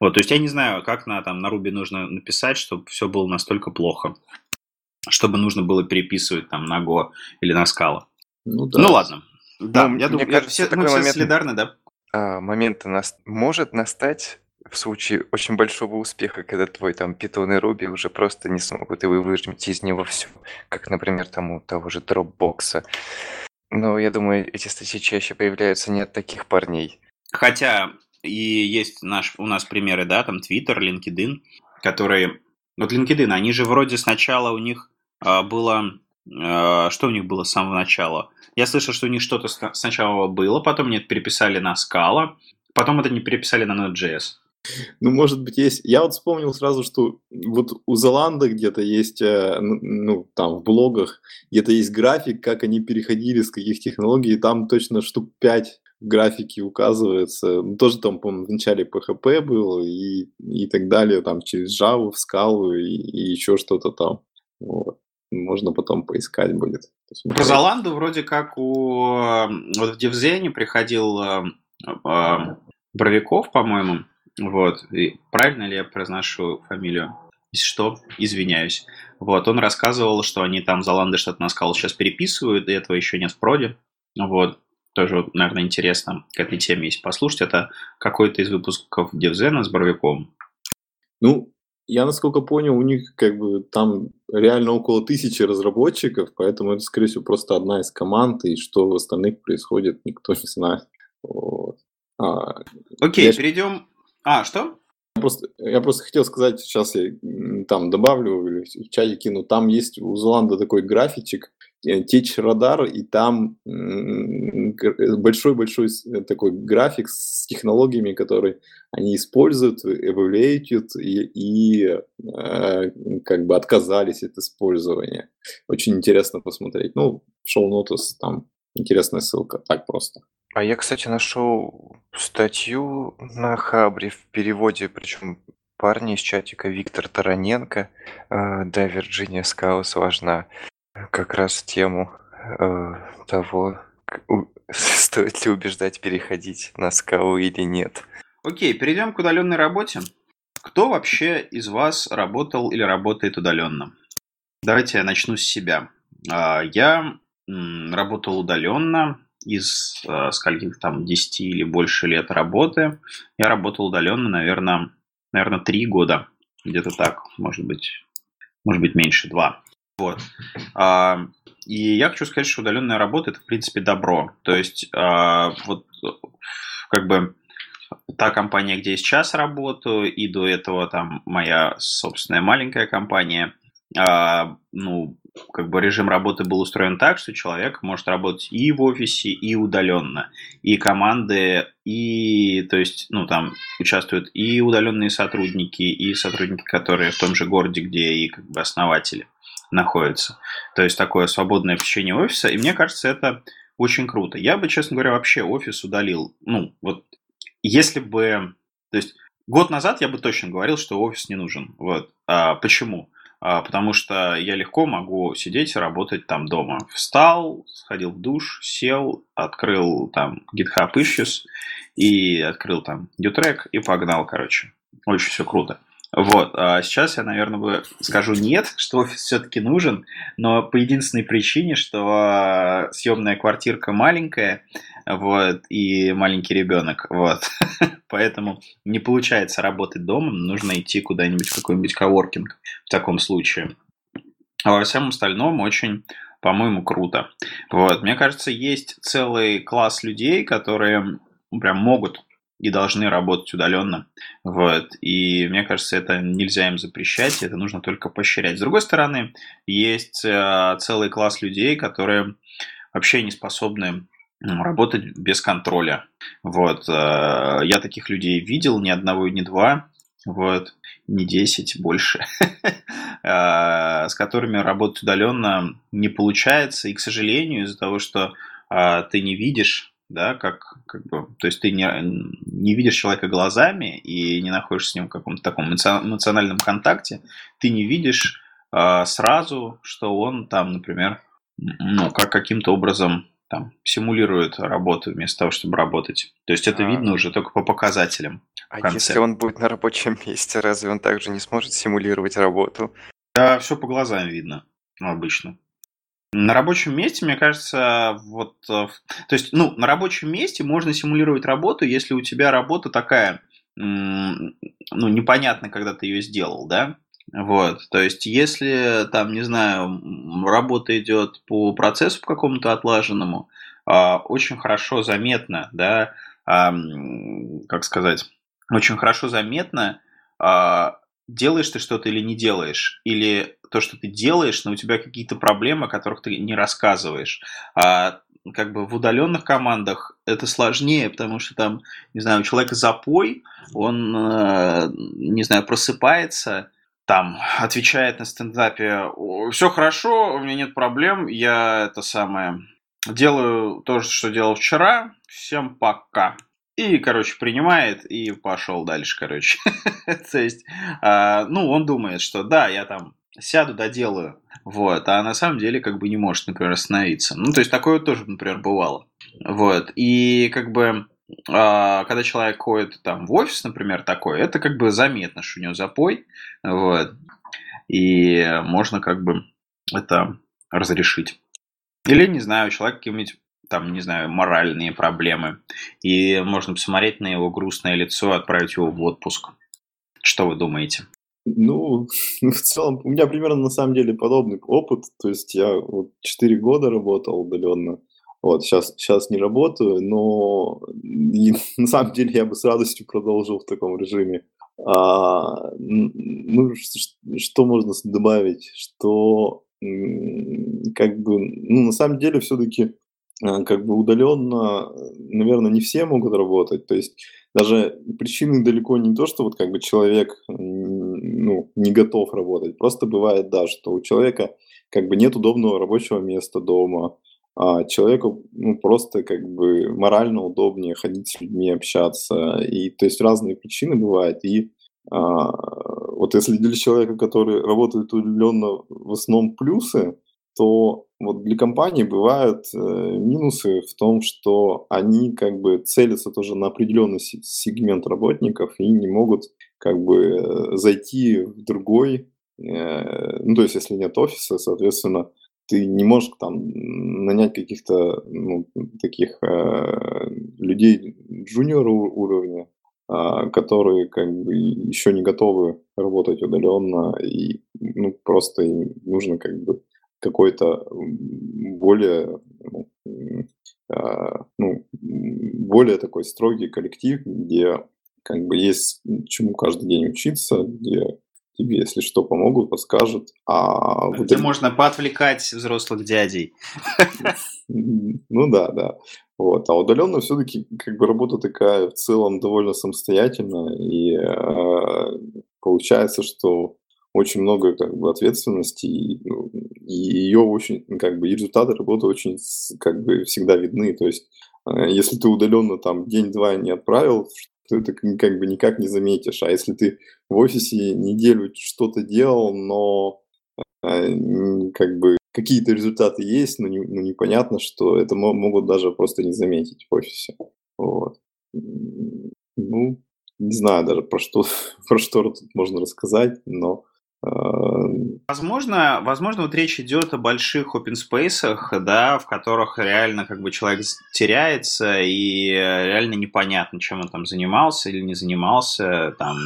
Вот, то есть я не знаю, как на, там, на Руби нужно написать, чтобы все было настолько плохо, чтобы нужно было переписывать там на Go или на Scala. Ну, да. ну ладно. Да, ну, я думаю, кажется, все, мы все момент, солидарны, да? А, момент нас, может настать в случае очень большого успеха, когда твой там Python и Ruby уже просто не смогут, и вы выжмете из него все, как, например, там у того же Dropbox. Но я думаю, эти статьи чаще появляются не от таких парней. Хотя и есть наш, у нас примеры, да, там Twitter, LinkedIn, которые... Вот LinkedIn, они же вроде сначала у них а, было... А, что у них было с самого начала? Я слышал, что у них что-то сначала было, потом нет, переписали на Scala, потом это не переписали на Node.js. Ну, может быть, есть. Я вот вспомнил сразу, что вот у Золанда где-то есть, э, ну, там в блогах, где-то есть график, как они переходили с каких технологий, там точно штук 5 графики указывается. Ну, тоже там, по-моему, в начале PHP был и, и так далее, там через Java в скалу и, и еще что-то там. Вот. Можно потом поискать будет. По Золанду вроде как у... Вот в Девзене приходил э, э, Боровиков, по-моему, вот. И правильно ли я произношу фамилию? Если что, извиняюсь. Вот, он рассказывал, что они там Золанды что-то на скалу сейчас переписывают, и этого еще нет в проде. Вот. Тоже, наверное, интересно к этой теме, если послушать. Это какой-то из выпусков Девзена с Боровиковым. Ну, я, насколько понял, у них как бы там реально около тысячи разработчиков, поэтому это, скорее всего, просто одна из команд, и что в остальных происходит, никто не знает. Вот. А, Окей, я... перейдем а, что? Просто, я просто хотел сказать, сейчас я там добавлю или в чате кину, там есть у Золанда такой графичек, э, течь радар, и там большой-большой такой график с технологиями, которые они используют, эволюциют и, и э, как бы отказались от использования. Очень интересно посмотреть. Ну, шоу-нотус, там интересная ссылка, так просто. А я, кстати, нашел статью на Хабре в переводе, причем парни из чатика Виктор Тараненко, э, да, Вирджиния Скаус важна, как раз тему э, того, стоит ли убеждать переходить на скалу или нет. Окей, перейдем к удаленной работе. Кто вообще из вас работал или работает удаленно? Давайте я начну с себя. А, я работал удаленно из э, скольких там 10 или больше лет работы. Я работал удаленно, наверное, наверное, 3 года. Где-то так, может быть, может быть меньше, 2. Вот. А, и я хочу сказать, что удаленная работа это, в принципе, добро. То есть, а, вот как бы та компания, где я сейчас работаю, и до этого там моя собственная маленькая компания, а, ну, как бы режим работы был устроен так, что человек может работать и в офисе, и удаленно. И команды, и, то есть, ну, там участвуют и удаленные сотрудники, и сотрудники, которые в том же городе, где и как бы основатели находятся. То есть, такое свободное посещение офиса. И мне кажется, это очень круто. Я бы, честно говоря, вообще офис удалил. Ну, вот, если бы... То есть, год назад я бы точно говорил, что офис не нужен. Вот. А, почему? А, потому что я легко могу сидеть и работать там дома. Встал, сходил в душ, сел, открыл там GitHub Issues и открыл там Utrek и погнал, короче. Очень все круто. Вот, а сейчас я, наверное, скажу нет, что офис все-таки нужен, но по единственной причине, что а, съемная квартирка маленькая, вот, и маленький ребенок, вот. Поэтому не получается работать дома, нужно идти куда-нибудь в какой-нибудь коворкинг в таком случае. А во всем остальном очень, по-моему, круто. Вот, мне кажется, есть целый класс людей, которые прям могут и должны работать удаленно. Вот. И мне кажется, это нельзя им запрещать, это нужно только поощрять. С другой стороны, есть э, целый класс людей, которые вообще не способны работать без контроля. Вот. Э, я таких людей видел, ни одного и ни два, вот, не 10, больше, э, с которыми работать удаленно не получается. И, к сожалению, из-за того, что э, ты не видишь, да, как, как бы, то есть ты не, не видишь человека глазами и не находишься с ним в каком-то таком эмоциональном контакте, ты не видишь сразу, что он там, например, ну, как каким-то образом там симулирует работу вместо того, чтобы работать. То есть это а... видно уже только по показателям. А если он будет на рабочем месте, разве он также не сможет симулировать работу? Да, все по глазам видно, обычно. На рабочем месте, мне кажется, вот, э, то есть, ну, на рабочем месте можно симулировать работу, если у тебя работа такая, ну, непонятно, когда ты ее сделал, да, вот, то есть, если там, не знаю, работа идет по процессу какому-то отлаженному, а, очень хорошо заметно, да, как сказать, очень хорошо заметно, а, делаешь ты что-то или не делаешь, или то, что ты делаешь, но у тебя какие-то проблемы, о которых ты не рассказываешь. А, как бы в удаленных командах это сложнее, потому что там, не знаю, у человека запой, он, э, не знаю, просыпается, там отвечает на стендапе, все хорошо, у меня нет проблем, я это самое делаю то же, что делал вчера, всем пока. И, короче, принимает и пошел дальше, короче. То есть, а, ну, он думает, что да, я там сяду, доделаю. Вот. А на самом деле, как бы не может, например, остановиться. Ну, то есть, такое тоже, например, бывало. Вот. И, как бы, а, когда человек ходит там в офис, например, такой, это как бы заметно, что у него запой. Вот. И можно как бы это разрешить. Или, не знаю, человек какие-нибудь там, не знаю, моральные проблемы. И можно посмотреть на его грустное лицо отправить его в отпуск. Что вы думаете? Ну, в целом, у меня примерно на самом деле подобный опыт. То есть я вот 4 года работал удаленно. Вот, сейчас, сейчас не работаю, но и, на самом деле я бы с радостью продолжил в таком режиме. А, ну, что, что можно добавить? Что как бы, ну, на самом деле все-таки как бы удаленно, наверное, не все могут работать. То есть даже причины далеко не то, что вот как бы человек ну, не готов работать. Просто бывает, да, что у человека как бы нет удобного рабочего места дома, а человеку ну, просто как бы морально удобнее ходить с людьми, общаться. И то есть разные причины бывают. И а, вот если для человека, который работает удаленно, в основном плюсы, то вот для компании бывают э, минусы в том, что они как бы целятся тоже на определенный сегмент работников и не могут как бы э, зайти в другой, э, ну то есть если нет офиса, соответственно, ты не можешь там нанять каких-то ну, таких э, людей джуниор уровня, э, которые как бы еще не готовы работать удаленно и ну, просто им нужно как бы какой-то более, ну, а, ну, более такой строгий коллектив, где как бы есть чему каждый день учиться, где тебе, если что, помогут, подскажут. А вот Где это... можно поотвлекать взрослых дядей. Ну да, да. Вот. А удаленно все-таки как бы работа такая в целом довольно самостоятельная, и э, получается, что очень много как бы ответственности, и, ну, и ее очень, как бы, и результаты работы очень как бы всегда видны. То есть, э, если ты удаленно там день-два не отправил, ты это как бы никак не заметишь. А если ты в офисе неделю что-то делал, но э, как бы какие-то результаты есть, но, не, но непонятно, что это могут даже просто не заметить в офисе. Вот. Ну, не знаю даже про что, про что тут можно рассказать, но Возможно, возможно, вот речь идет о больших open space, да, в которых реально как бы человек теряется и реально непонятно, чем он там занимался или не занимался, там,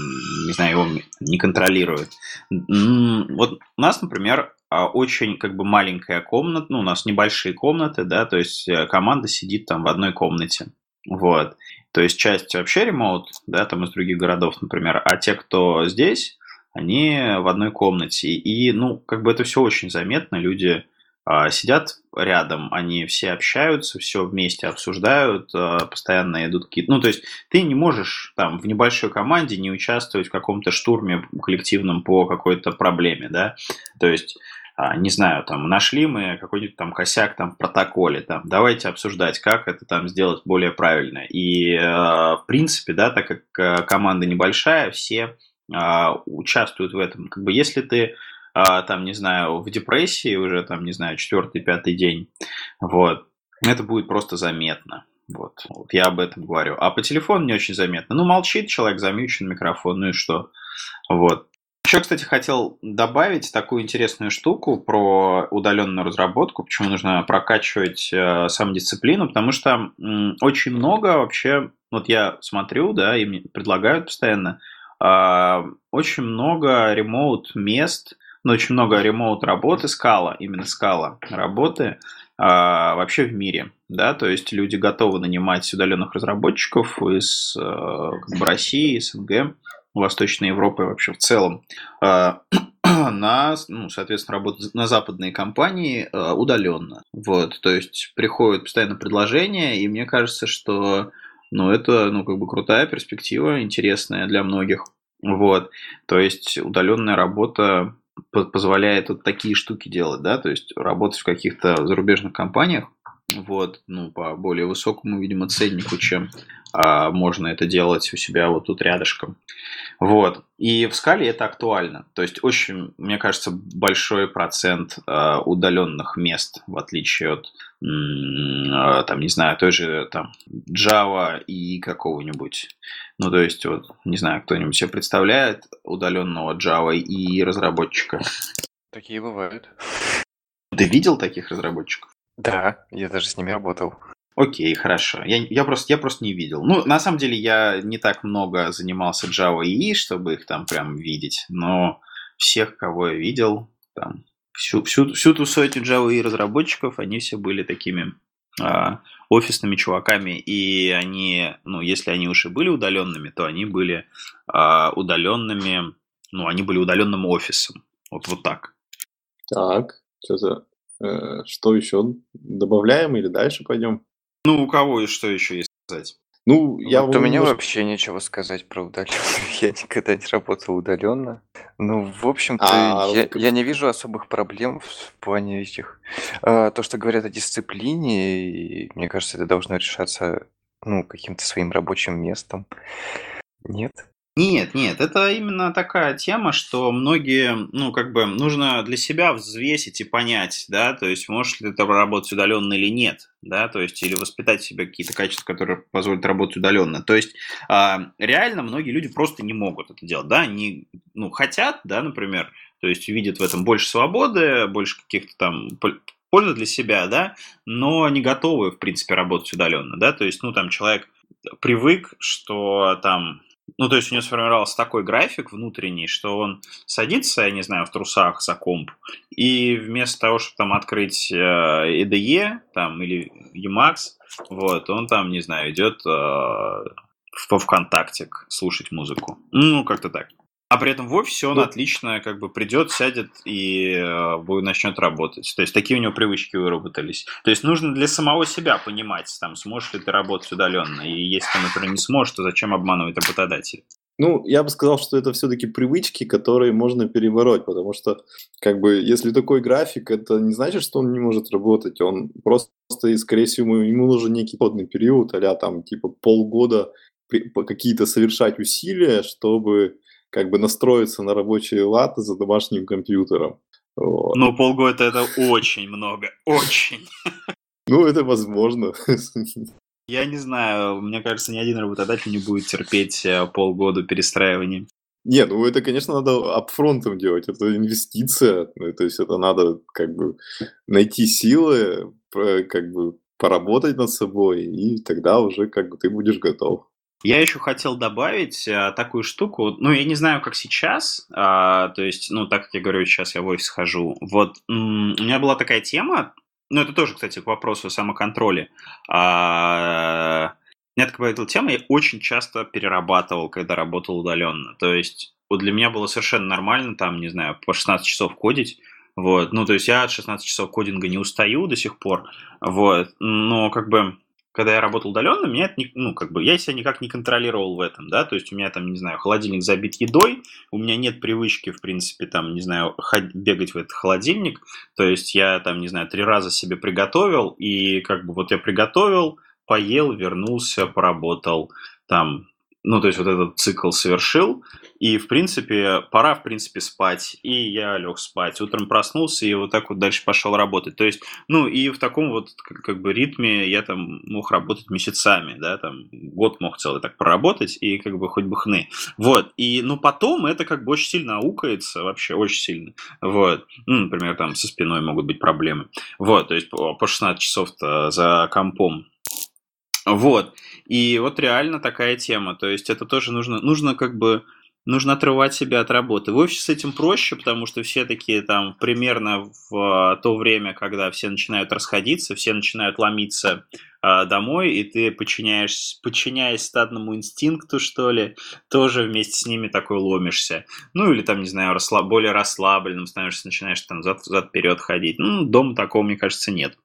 не знаю, его не контролирует. Вот у нас, например, а, очень как бы маленькая комната, ну, у нас небольшие комнаты, да, то есть э, команда сидит там в одной комнате, вот. То есть часть вообще ремоут, да, там из других городов, например, а те, кто здесь, они в одной комнате. И, ну, как бы это все очень заметно. Люди а, сидят рядом, они все общаются, все вместе обсуждают, а, постоянно идут какие-то... Ну, то есть ты не можешь там в небольшой команде не участвовать в каком-то штурме коллективном по какой-то проблеме, да. То есть а, не знаю, там, нашли мы какой-нибудь там косяк там в протоколе, там, давайте обсуждать, как это там сделать более правильно. И, в принципе, да, так как команда небольшая, все а, участвуют в этом. Как бы если ты а, там, не знаю, в депрессии уже там, не знаю, четвертый, пятый день, вот, это будет просто заметно. Вот. вот я об этом говорю. А по телефону не очень заметно. Ну, молчит человек, замьючен микрофон, ну и что? Вот. Еще, кстати, хотел добавить такую интересную штуку про удаленную разработку, почему нужно прокачивать э, самодисциплину, потому что м, очень много вообще, вот я смотрю, да, и мне предлагают постоянно, а, очень много ремоут мест, но очень много ремоут работы скала, именно скала работы а, вообще в мире, да, то есть люди готовы нанимать удаленных разработчиков из э, как бы, России, СНГ, Восточной Европы вообще в целом. А, на, ну, соответственно, работать на западные компании э, удаленно. Вот, то есть приходят постоянно предложения, и мне кажется, что ну, это, ну, как бы крутая перспектива, интересная для многих. Вот, то есть удаленная работа позволяет вот такие штуки делать, да, то есть работать в каких-то зарубежных компаниях, вот, ну, по более высокому, видимо, ценнику, чем а, можно это делать у себя вот тут рядышком. Вот. И в скале это актуально. То есть очень, мне кажется, большой процент а, удаленных мест, в отличие от, а, там, не знаю, той же там Java и какого-нибудь. Ну, то есть, вот, не знаю, кто-нибудь себе представляет удаленного Java и разработчика? Такие бывают. Ты видел таких разработчиков? Да, я даже с ними работал. Окей, хорошо. Я, я, просто, я просто не видел. Ну, на самом деле, я не так много занимался Java и чтобы их там прям видеть, но всех, кого я видел, там, всю, всю, всю ту сотню Java и разработчиков, они все были такими а, офисными чуваками, и они, ну, если они уже были удаленными, то они были а, удаленными, ну, они были удаленным офисом. Вот, вот так. Так, что-то Э, что еще? Добавляем или дальше пойдем? Ну, у кого и что еще есть сказать? Ну, я вот у меня немножко... вообще нечего сказать про удаленную. Я никогда не работал удаленно. Ну, в общем-то, а, я, я не вижу особых проблем в плане этих. А, то, что говорят о дисциплине, и, мне кажется, это должно решаться ну, каким-то своим рабочим местом. Нет? Нет, нет, это именно такая тема, что многие, ну, как бы, нужно для себя взвесить и понять, да, то есть, можешь ли ты работать удаленно или нет, да, то есть, или воспитать в себе какие-то качества, которые позволят работать удаленно. То есть, а, реально многие люди просто не могут это делать, да, они, ну, хотят, да, например, то есть, видят в этом больше свободы, больше каких-то там пользы для себя, да, но не готовы, в принципе, работать удаленно, да, то есть, ну, там, человек привык, что там ну, то есть у него сформировался такой график внутренний, что он садится, я не знаю, в трусах за комп, и вместо того, чтобы там открыть э, IDE там, или Emacs, вот, он там, не знаю, идет э, в ВКонтакте слушать музыку. Ну, как-то так. А при этом в офисе он ну, отлично как бы придет, сядет и э, начнет работать. То есть такие у него привычки выработались. То есть нужно для самого себя понимать, там, сможешь ли ты работать удаленно. И если ты, например, не сможешь, то зачем обманывать работодателя? Ну, я бы сказал, что это все-таки привычки, которые можно перебороть, потому что, как бы, если такой график, это не значит, что он не может работать, он просто, скорее всего, ему нужен некий подный период, а там, типа, полгода какие-то совершать усилия, чтобы как бы настроиться на рабочие латы за домашним компьютером. Вот. Но полгода это очень много, очень. Ну, это возможно. Я не знаю, мне кажется, ни один работодатель не будет терпеть э, полгода перестраивания. Не, ну это, конечно, надо апфронтом делать, это инвестиция, ну, то есть это надо как бы найти силы, как бы поработать над собой, и тогда уже как бы ты будешь готов. Я еще хотел добавить а, такую штуку, ну, я не знаю, как сейчас, а, то есть, ну, так как я говорю, сейчас я в офис хожу, вот, м- у меня была такая тема, ну, это тоже, кстати, к вопросу о самоконтроле, а, у меня такая была тема, я очень часто перерабатывал, когда работал удаленно, то есть, вот для меня было совершенно нормально, там, не знаю, по 16 часов кодить, вот, ну, то есть я от 16 часов кодинга не устаю до сих пор, вот, но как бы когда я работал удаленно, меня это не, ну, как бы, я себя никак не контролировал в этом, да, то есть у меня там, не знаю, холодильник забит едой, у меня нет привычки, в принципе, там, не знаю, ходить, бегать в этот холодильник, то есть я там, не знаю, три раза себе приготовил, и как бы вот я приготовил, поел, вернулся, поработал, там, ну, то есть вот этот цикл совершил, и, в принципе, пора, в принципе, спать, и я лег спать. Утром проснулся, и вот так вот дальше пошел работать. То есть, ну, и в таком вот, как бы, ритме я там мог работать месяцами, да, там, год мог целый так проработать, и как бы хоть бы хны. Вот, и, ну, потом это как бы очень сильно аукается, вообще очень сильно. Вот, ну, например, там со спиной могут быть проблемы. Вот, то есть по 16 часов за компом вот. И вот реально такая тема. То есть это тоже нужно, нужно как бы нужно отрывать себя от работы. В офисе с этим проще, потому что все такие там примерно в а, то время, когда все начинают расходиться, все начинают ломиться э, домой, и ты подчиняешь, подчиняясь стадному инстинкту, что ли, тоже вместе с ними такой ломишься. Ну, или там, не знаю, расслаб, более расслабленным становишься, начинаешь там зад-вперед ходить. Ну, дома такого, мне кажется, нет.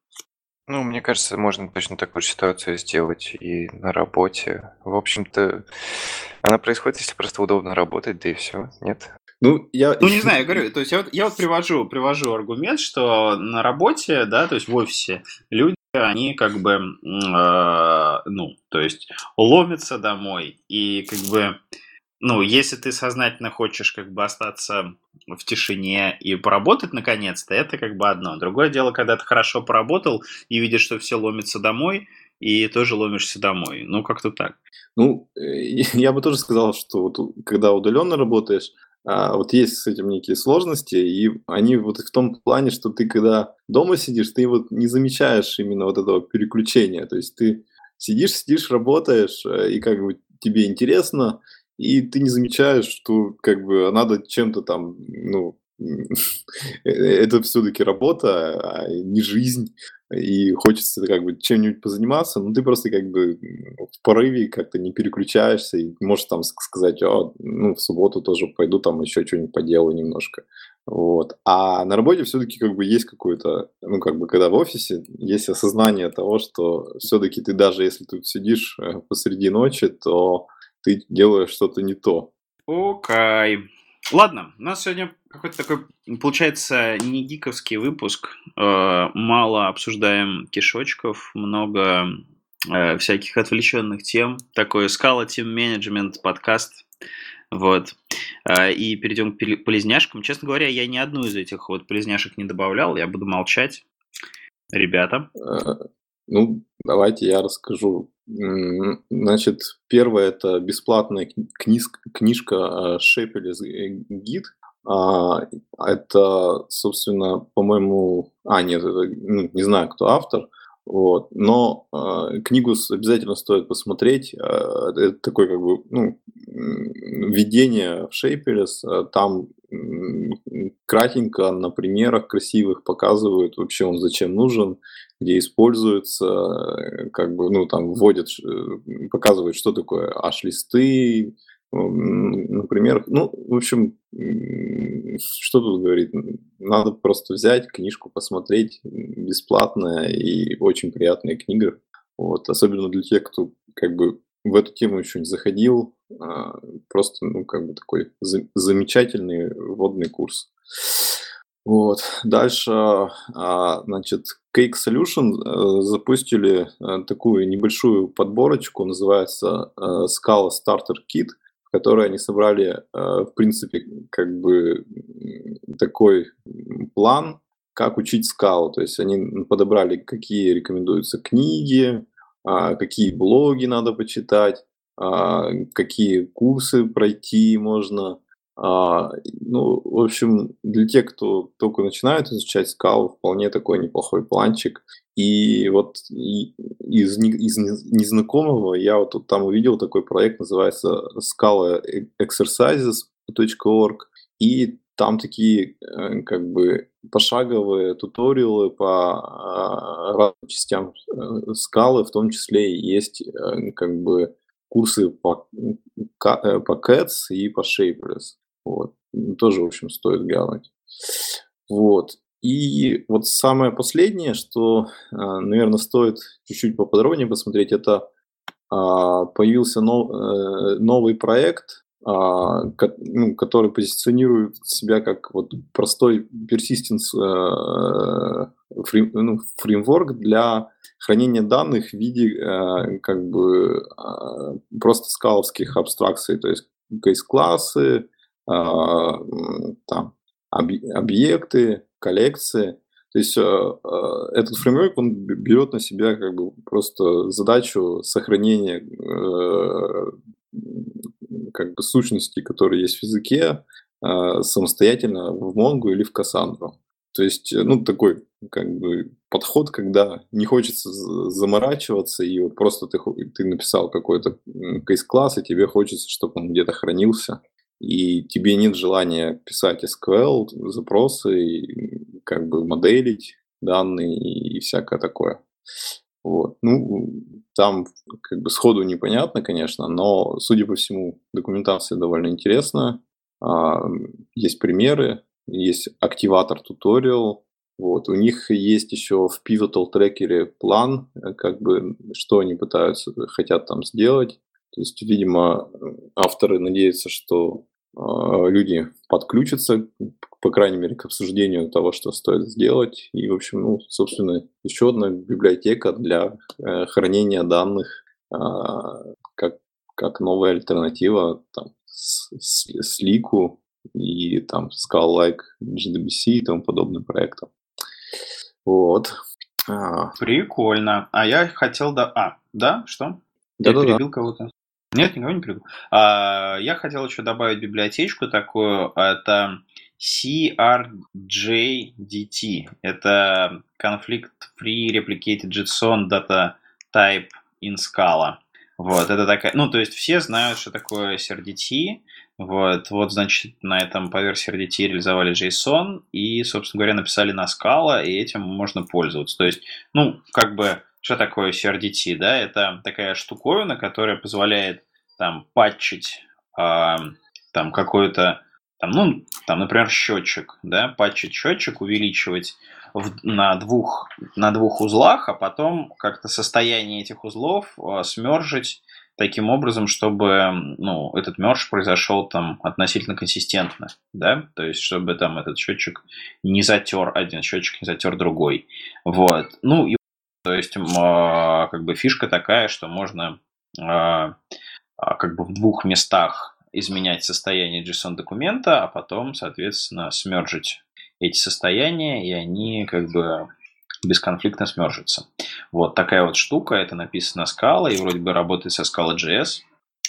Ну, мне кажется, можно точно такую ситуацию сделать и на работе. В общем-то, она происходит, если просто удобно работать, да и все, нет? Ну, я... ну, не знаю, я говорю, то есть я вот, я вот привожу, привожу аргумент, что на работе, да, то есть в офисе люди, они как бы, э, ну, то есть ломятся домой и как бы ну, если ты сознательно хочешь как бы остаться в тишине и поработать наконец-то, это как бы одно. Другое дело, когда ты хорошо поработал и видишь, что все ломится домой, и тоже ломишься домой. Ну, как-то так. Ну, э, я бы тоже сказал, что вот когда удаленно работаешь, а, вот есть с этим некие сложности, и они вот в том плане, что ты когда дома сидишь, ты вот не замечаешь именно вот этого переключения. То есть ты сидишь, сидишь, работаешь, э, и как бы тебе интересно, и ты не замечаешь, что как бы надо чем-то там, ну, это все-таки работа, а не жизнь, и хочется как бы чем-нибудь позаниматься, но ты просто как бы в порыве как-то не переключаешься и можешь там сказать, о, ну, в субботу тоже пойду там еще что-нибудь поделаю немножко. Вот. А на работе все-таки как бы есть какое-то, ну, как бы, когда в офисе есть осознание того, что все-таки ты даже если тут сидишь э, посреди ночи, то ты делаешь что-то не то. Окей. Ладно, у нас сегодня какой-то такой, получается, не гиковский выпуск. Э, мало обсуждаем кишочков, много э, всяких отвлеченных тем. Такой скала тим менеджмент подкаст. Вот. Э, и перейдем к полезняшкам. Честно говоря, я ни одну из этих вот полезняшек не добавлял. Я буду молчать. Ребята. Ну, давайте я расскажу. Значит, первое это бесплатная книжка, книжка Шепелес гид. А, это, собственно, по-моему... А, нет, это, ну, не знаю, кто автор. Вот. Но э, книгу обязательно стоит посмотреть. Э, это такое как бы ну, введение в Шейперес. Там кратенько на примерах красивых показывают вообще он зачем нужен, где используется, э, как бы, ну, там вводят, э, показывают, что такое H-листы, например, ну, в общем, что тут говорить, надо просто взять книжку, посмотреть, бесплатная и очень приятная книга, вот, особенно для тех, кто как бы в эту тему еще не заходил, просто, ну, как бы такой замечательный вводный курс. Вот. Дальше, а, значит, Cake Solution э, запустили э, такую небольшую подборочку, называется э, Scala Starter Kit, в которой они собрали, в принципе, как бы такой план, как учить скалу. То есть они подобрали, какие рекомендуются книги, а, какие блоги надо почитать, а, какие курсы пройти можно. А, ну, в общем, для тех, кто только начинает изучать скалу, вполне такой неплохой планчик. И вот из, из незнакомого я вот тут там увидел такой проект, называется Scala Exercises.org, и там такие э, как бы пошаговые туториалы по а, разным частям э, скалы, в том числе есть э, как бы курсы по, по Cats и по Shapeless. Вот. Тоже, в общем, стоит глянуть. Вот. И вот самое последнее, что, наверное, стоит чуть-чуть поподробнее посмотреть, это а, появился новый проект а, ну, который позиционирует себя как вот простой persistence э, ну, фреймворк для хранения данных в виде э, как бы а, просто скаловских абстракций, то есть кейс-классы, а, там, объекты, коллекции. То есть э, этот фреймворк, он берет на себя как бы просто задачу сохранения как бы сущности, которые есть в языке, самостоятельно в Монгу или в Кассандру. То есть, э, ну, такой как бы подход, когда не хочется заморачиваться, и вот просто ты, ты написал какой-то кейс-класс, и тебе хочется, чтобы он где-то хранился. и тебе нет желания писать SQL, запросы, и как бы моделить данные и всякое такое. Вот. Ну, там как бы сходу непонятно, конечно, но, судя по всему, документация довольно интересная. А, есть примеры, есть активатор туториал, вот. У них есть еще в Pivotal трекере план, э, как бы, что они пытаются, хотят там сделать. То есть, видимо, авторы надеются, что э, люди подключатся, по крайней мере, к обсуждению того, что стоит сделать. И, в общем, ну, собственно, еще одна библиотека для э, хранения данных э, как, как новая альтернатива там, с, с, с Лику и там Scala-like GDBC и тому подобным проектам. Вот. А. Прикольно. А я хотел... Да... А, да? Что? Да, я да, перебил кого-то? Нет, никого не перебил. А, я хотел еще добавить библиотечку такую. Это CRJDT. Это Conflict Free Replicated JSON Data Type in Scala. Вот, это такая, ну, то есть все знают, что такое CRDT, вот, вот, значит, на этом по версии RDT реализовали JSON и, собственно говоря, написали на Scala, и этим можно пользоваться. То есть, ну, как бы, что такое CRDT, да? Это такая штуковина, которая позволяет там патчить э, там какой-то, там, ну, там, например, счетчик, да, патчить счетчик, увеличивать в, на, двух, на двух узлах, а потом как-то состояние этих узлов э, смержить таким образом, чтобы ну, этот мерж произошел там относительно консистентно, да, то есть чтобы там этот счетчик не затер один счетчик, не затер другой, вот. Ну и то есть а, как бы фишка такая, что можно а, а, как бы в двух местах изменять состояние JSON документа, а потом, соответственно, смержить эти состояния, и они как бы бесконфликтно смержится. Вот такая вот штука, это написано Scala, и вроде бы работает со Scala.js.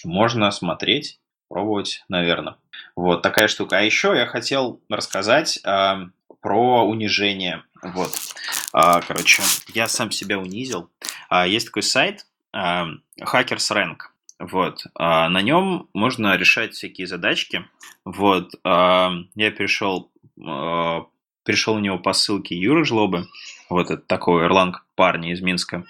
Можно смотреть, пробовать, наверное. Вот такая штука. А еще я хотел рассказать э, про унижение. Вот. Э, короче, я сам себя унизил. Э, есть такой сайт э, Hackers Rank. Вот. А, на нем можно решать всякие задачки. Вот. А, я перешел, а, перешел у него по ссылке Юры Жлобы. Вот это такой ирланд парни из Минска.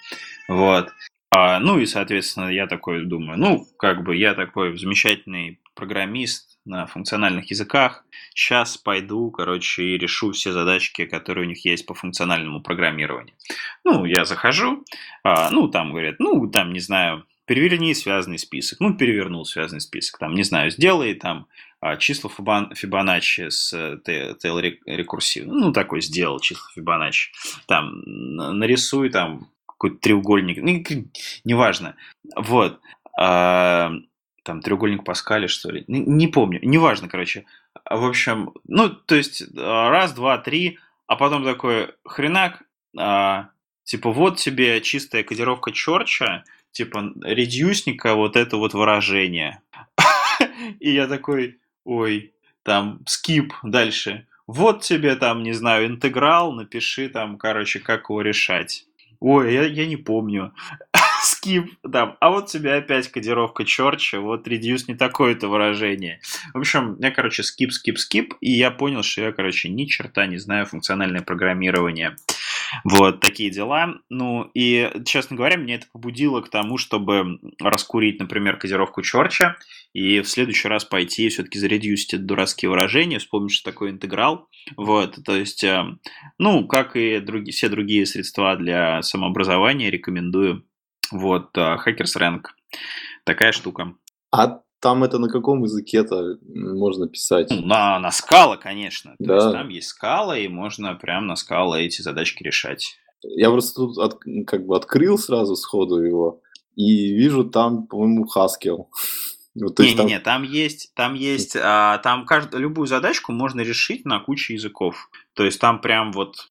Вот. А, ну и, соответственно, я такой думаю, ну, как бы я такой замечательный программист на функциональных языках. Сейчас пойду, короче, и решу все задачки, которые у них есть по функциональному программированию. Ну, я захожу, а, ну, там говорят, ну, там, не знаю, переверни связанный список. Ну, перевернул связанный список. Там, не знаю, сделай там а, число Фибоначчи с э, рекурсивно. Ну, такой сделал число Фибоначчи. Там, нарисуй там какой-то треугольник. Ну, неважно. Вот. А, там треугольник Паскаля, что ли. Не, помню. Неважно, короче. В общем, ну, то есть раз, два, три, а потом такой хренак, а, типа вот тебе чистая кодировка Чорча, типа редюсника вот это вот выражение. И я такой, ой, там, скип дальше. Вот тебе там, не знаю, интеграл, напиши там, короче, как его решать. Ой, я, я не помню. Скип, там. А вот тебе опять кодировка Чорча, вот reduce не такое-то выражение. В общем, я, короче, скип, скип, скип, и я понял, что я, короче, ни черта не знаю функциональное программирование. Вот такие дела. Ну и, честно говоря, меня это побудило к тому, чтобы раскурить, например, кодировку Чорча и в следующий раз пойти и все-таки заредюсить это дурацкие выражения, вспомнить, что такое интеграл. Вот, то есть, э, ну, как и други, все другие средства для самообразования, рекомендую. Вот, э, Hackers Rank. Такая штука. А там это на каком языке-то можно писать? Ну, на, на скала, конечно. То да. есть там есть скала, и можно прям на скала эти задачки решать. Я просто тут от, как бы открыл сразу сходу его и вижу там, по-моему, Haskell. Ну, Не-не-не, там... там есть, там есть, а, там каждую, любую задачку можно решить на куче языков. То есть там прям вот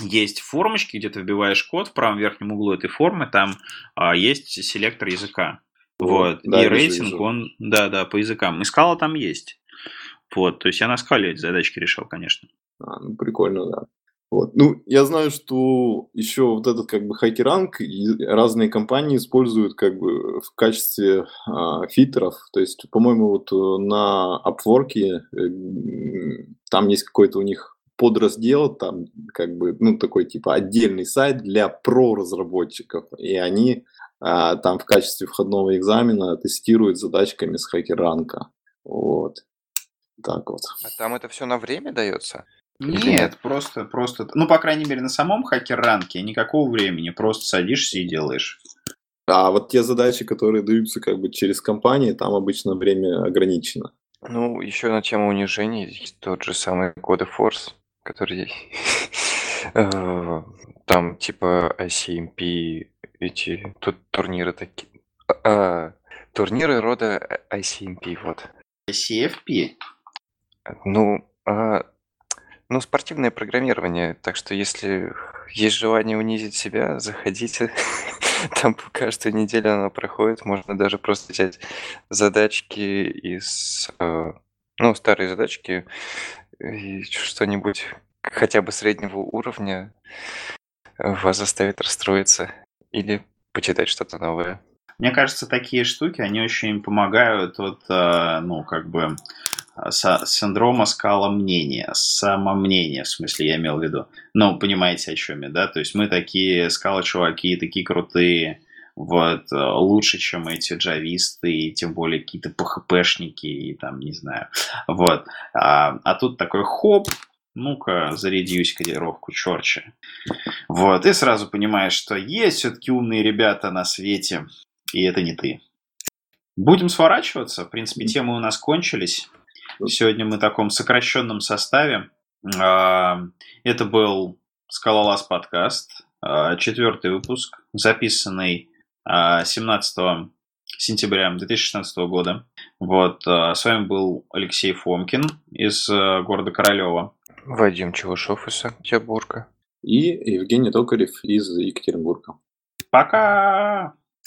есть формочки, где ты вбиваешь код в правом верхнем углу этой формы, там а, есть селектор языка. Вот. Да, и рейтинг, вижу. он, да, да, по языкам. И скала там есть. Вот, то есть я на скале эти задачки решал, конечно. А, ну, прикольно, да. Вот. Ну, я знаю, что еще вот этот как бы хакеранг разные компании используют как бы в качестве а, фильтров. То есть, по-моему, вот э, на Upwork э, там есть какой-то у них подраздел, там как бы, ну, такой типа отдельный сайт для про-разработчиков, и они там в качестве входного экзамена тестируют задачками с хакеранка. Вот. Так вот. А там это все на время дается? Нет, нет, просто, просто, ну, по крайней мере, на самом хакер-ранке никакого времени, просто садишься и делаешь. А вот те задачи, которые даются как бы через компании, там обычно время ограничено. Ну, еще на тему унижений, есть тот же самый Code Force, который э, там типа ICMP, эти тут турниры такие. А, турниры рода ICMP, вот. ICFP? Ну, а, ну, спортивное программирование, так что если есть желание унизить себя, заходите. Там каждую неделю оно проходит. Можно даже просто взять задачки из... Ну, старые задачки и что-нибудь хотя бы среднего уровня вас заставит расстроиться или почитать что-то новое. Мне кажется, такие штуки, они очень помогают вот, э, ну, как бы синдрома скала мнения, самомнения, в смысле, я имел в виду. Ну, понимаете, о чем я, да? То есть мы такие скала-чуваки, такие крутые, вот, э, лучше, чем эти джависты, и тем более какие-то ПХПшники, и там, не знаю, вот. А, а тут такой хоп, ну-ка, зарядись кодировку, черче. Вот, и сразу понимаешь, что есть все-таки умные ребята на свете, и это не ты. Будем сворачиваться. В принципе, темы у нас кончились. Сегодня мы в таком сокращенном составе. А, это был Скалолаз подкаст, а, четвертый выпуск, записанный 17 а, сентября 2016 года. Вот, с вами был Алексей Фомкин из города Королева. Вадим Чевышов из Санкт-Петербурга. И Евгений Токарев из Екатеринбурга. Пока!